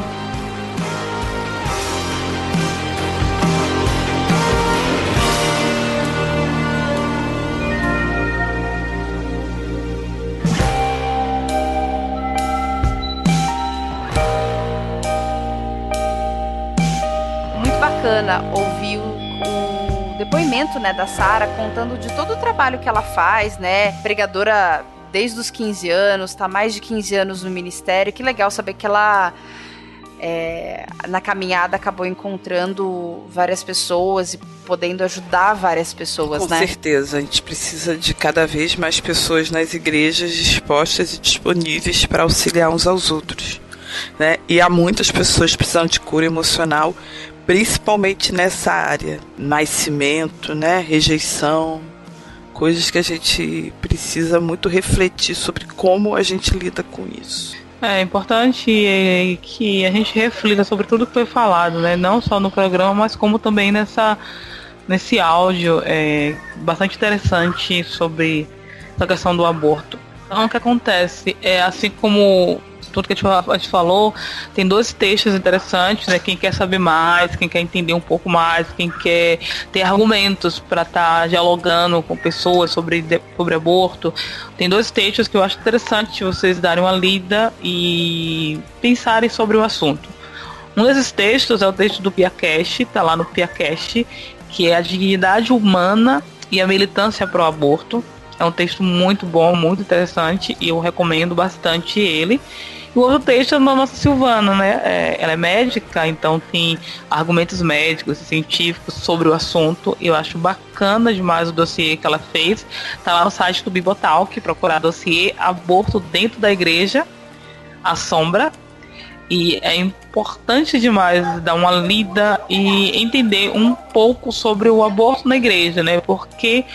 Bacana ouvir o, o depoimento, né, da Sara contando de todo o trabalho que ela faz, né? Pregadora desde os 15 anos, tá mais de 15 anos no ministério. Que legal saber que ela é, na caminhada acabou encontrando várias pessoas e podendo ajudar várias pessoas, Com né? Com certeza, a gente precisa de cada vez mais pessoas nas igrejas dispostas e disponíveis para auxiliar uns aos outros. Né? E há muitas pessoas precisando de cura emocional principalmente nessa área, nascimento, né, rejeição, coisas que a gente precisa muito refletir sobre como a gente lida com isso. É importante que a gente reflita sobre tudo que foi falado, né? Não só no programa, mas como também nessa nesse áudio é bastante interessante sobre a questão do aborto. Então, o que acontece é assim como tudo que a gente falou, tem dois textos interessantes, né? Quem quer saber mais, quem quer entender um pouco mais, quem quer ter argumentos para estar tá dialogando com pessoas sobre, sobre aborto. Tem dois textos que eu acho interessante vocês darem uma lida e pensarem sobre o assunto. Um desses textos é o texto do Piacast, tá lá no Piacast, que é a dignidade humana e a militância pro aborto. É um texto muito bom, muito interessante e eu recomendo bastante ele. O outro texto é da nossa Silvana, né? É, ela é médica, então tem argumentos médicos e científicos sobre o assunto. Eu acho bacana demais o dossiê que ela fez. Tá lá no site do Bibotalk, procurar dossiê Aborto dentro da igreja, a sombra. E é importante demais dar uma lida e entender um pouco sobre o aborto na igreja, né? Porque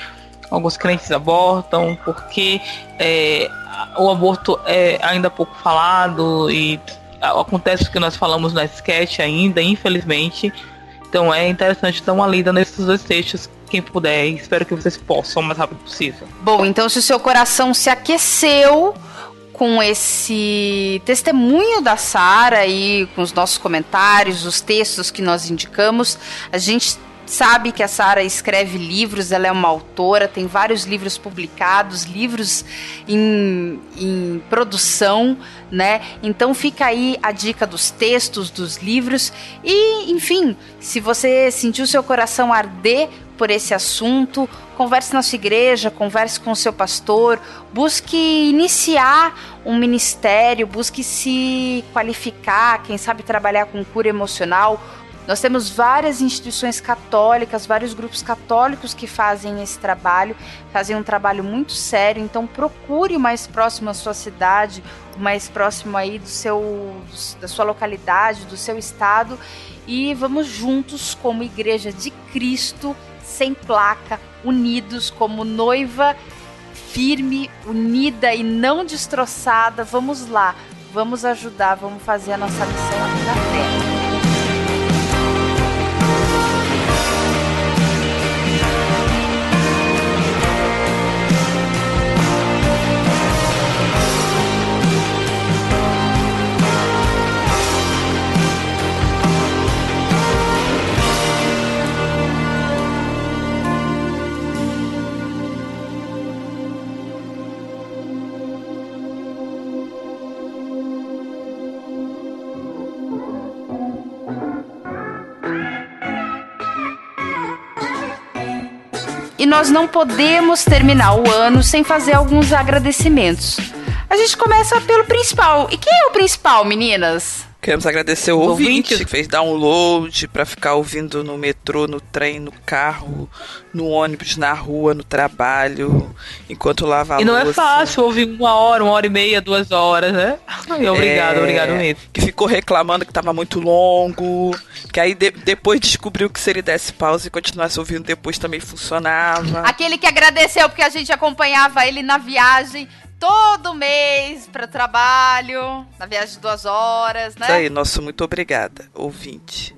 alguns crentes abortam, porque é, o aborto é ainda pouco falado e acontece o que nós falamos na sketch ainda, infelizmente. Então é interessante dar uma lida nesses dois textos, quem puder, espero que vocês possam o mais rápido possível. Bom, então se o seu coração se aqueceu com esse testemunho da Sara e com os nossos comentários, os textos que nós indicamos, a gente sabe que a Sara escreve livros, ela é uma autora, tem vários livros publicados, livros em, em produção, né? Então fica aí a dica dos textos, dos livros e, enfim, se você sentiu seu coração arder por esse assunto, converse na sua igreja, converse com o seu pastor, busque iniciar um ministério, busque se qualificar, quem sabe trabalhar com cura emocional Nós temos várias instituições católicas, vários grupos católicos que fazem esse trabalho, fazem um trabalho muito sério, então procure o mais próximo à sua cidade, o mais próximo aí do seu da sua localidade, do seu estado e vamos juntos como igreja de Cristo, sem placa, unidos como noiva firme, unida e não destroçada. Vamos lá, vamos ajudar, vamos fazer a nossa missão aqui na Terra. Nós não podemos terminar o ano sem fazer alguns agradecimentos. A gente começa pelo principal. E quem é o principal, meninas? Queremos agradecer o ouvinte, ouvinte que fez download para ficar ouvindo no metrô, no trem, no carro, no ônibus, na rua, no trabalho, enquanto lava a E não é fácil ouvir uma hora, uma hora e meia, duas horas, né? obrigado, é, obrigado mesmo. Que ficou reclamando que estava muito longo, que aí de, depois descobriu que se ele desse pausa e continuasse ouvindo depois também funcionava. Aquele que agradeceu porque a gente acompanhava ele na viagem todo mês para trabalho, na viagem de duas horas, né? Isso aí, nosso muito obrigada, ouvinte.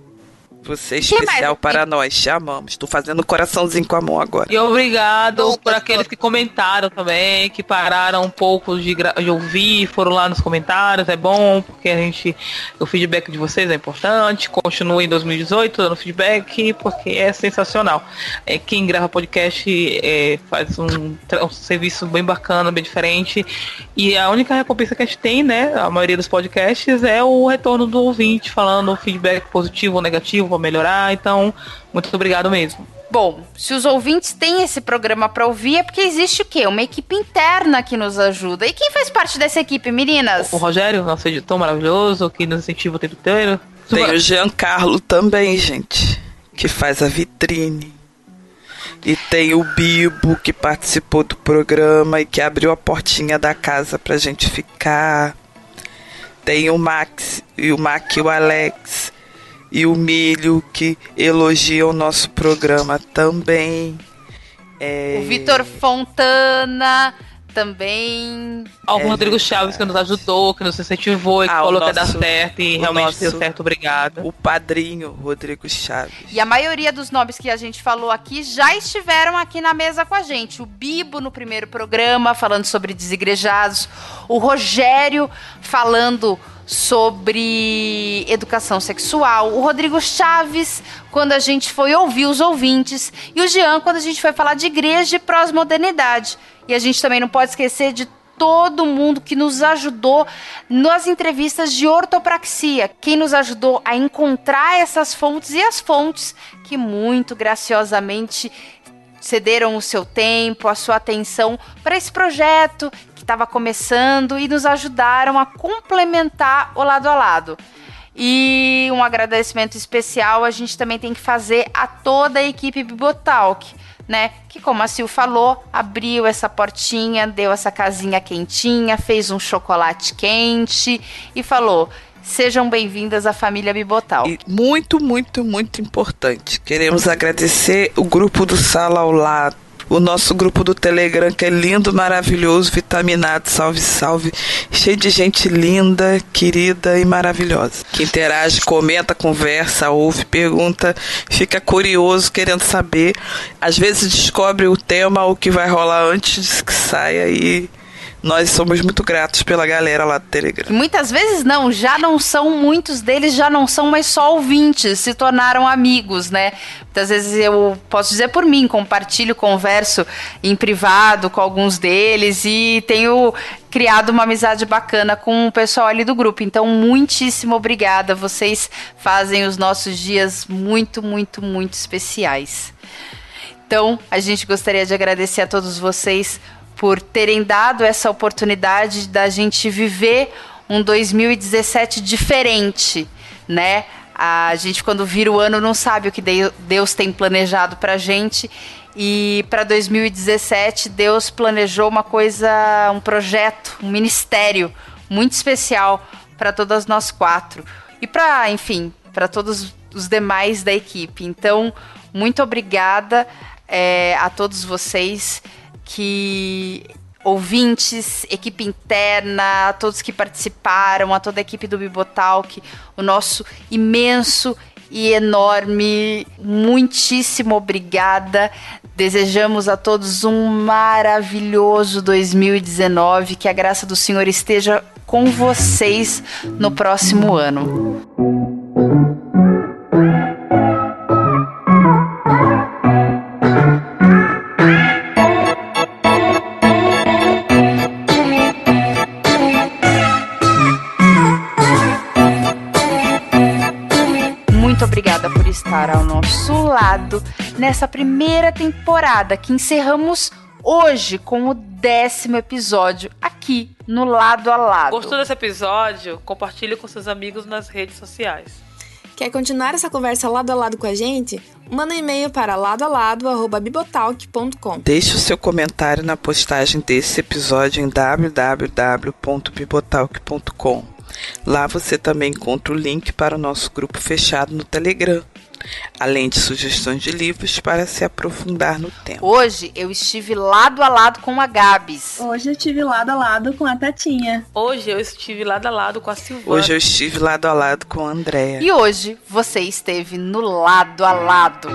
Você é especial para nós, te amamos. Estou fazendo um coraçãozinho com a mão agora. E obrigado por aqueles que comentaram também, que pararam um pouco de, de, ouvir, foram lá nos comentários, é bom, porque a gente. O feedback de vocês é importante. Continue em 2018 dando feedback, porque é sensacional. É, quem grava podcast é, faz um, um serviço bem bacana, bem diferente. E a única recompensa que a gente tem, né? A maioria dos podcasts é o retorno do ouvinte, falando feedback positivo ou negativo para melhorar. Então, muito obrigado mesmo. Bom, se os ouvintes têm esse programa para ouvir, é porque existe o quê? Uma equipe interna que nos ajuda. E quem faz parte dessa equipe, meninas? O, o Rogério, nosso editor maravilhoso, que nos incentiva o tempo inteiro. Tem o Giancarlo também, gente, que faz a vitrine. E tem o Bibo, que participou do programa e que abriu a portinha da casa pra gente ficar. Tem o Max, e o Mac e o Alex, e o Milho, que elogia o nosso programa também. É... O Vitor Fontana também. Ao é, Rodrigo Chaves que nos ajudou, que nos incentivou, que ah, falou nosso, que ia dar certo e realmente nosso, deu certo, obrigada. O padrinho Rodrigo Chaves. E a maioria dos nomes que a gente falou aqui já estiveram aqui na mesa com a gente. O Bibo no primeiro programa, falando sobre desigrejados. O Rogério falando sobre educação sexual, o Rodrigo Chaves, quando a gente foi ouvir os ouvintes, e o Jean, quando a gente foi falar de igreja e pós-modernidade. E a gente também não pode esquecer de todo mundo que nos ajudou nas entrevistas de ortopraxia, quem nos ajudou a encontrar essas fontes e as fontes que muito graciosamente cederam o seu tempo, a sua atenção para esse projeto estava começando e nos ajudaram a complementar o lado a lado. E um agradecimento especial a gente também tem que fazer a toda a equipe Bibotalk, né? Que, como a Sil falou, abriu essa portinha, deu essa casinha quentinha, fez um chocolate quente e falou: Sejam bem-vindas à família Bibotal. Muito, muito, muito importante. Queremos agradecer o grupo do Sala ao Lado o nosso grupo do Telegram, que é lindo, maravilhoso, vitaminado, salve, salve, cheio de gente linda, querida e maravilhosa. Que interage, comenta, conversa, ouve, pergunta, fica curioso, querendo saber. Às vezes descobre o tema, o que vai rolar antes que saia e nós somos muito gratos pela galera lá do Telegram. Muitas vezes não, já não são, muitos deles já não são mais só ouvintes, se tornaram amigos, né? Muitas vezes eu posso dizer por mim, compartilho, converso em privado com alguns deles e tenho criado uma amizade bacana com o pessoal ali do grupo. Então, muitíssimo obrigada. Vocês fazem os nossos dias muito, muito, muito especiais. Então, a gente gostaria de agradecer a todos vocês por terem dado essa oportunidade da gente viver um 2017 diferente, né? A gente, quando vira o ano, não sabe o que Deus tem planejado pra gente. E para 2017, Deus planejou uma coisa, um projeto, um ministério muito especial para todas nós quatro. E para, enfim, para todos os demais da equipe. Então, muito obrigada é, a todos vocês que ouvintes, equipe interna, todos que participaram, a toda a equipe do Bibotalk, o nosso imenso e enorme, muitíssimo obrigada. Desejamos a todos um maravilhoso 2019, que a graça do Senhor esteja com vocês no próximo ano. Estar ao nosso lado nessa primeira temporada que encerramos hoje com o décimo episódio aqui no Lado a Lado. Gostou desse episódio? Compartilhe com seus amigos nas redes sociais. Quer continuar essa conversa lado a lado com a gente? Manda um e-mail para ladoalado@bibotalk.com. Deixe o seu comentário na postagem desse episódio em www.bibotalk.com. Lá você também encontra o link para o nosso grupo fechado no Telegram além de sugestões de livros para se aprofundar no tema. Hoje eu estive lado a lado com a Gabs. Hoje eu estive lado a lado com a Tatinha. Hoje eu estive lado a lado com a Silvana. Hoje eu estive lado a lado com a Andréa. E hoje você esteve no lado a lado.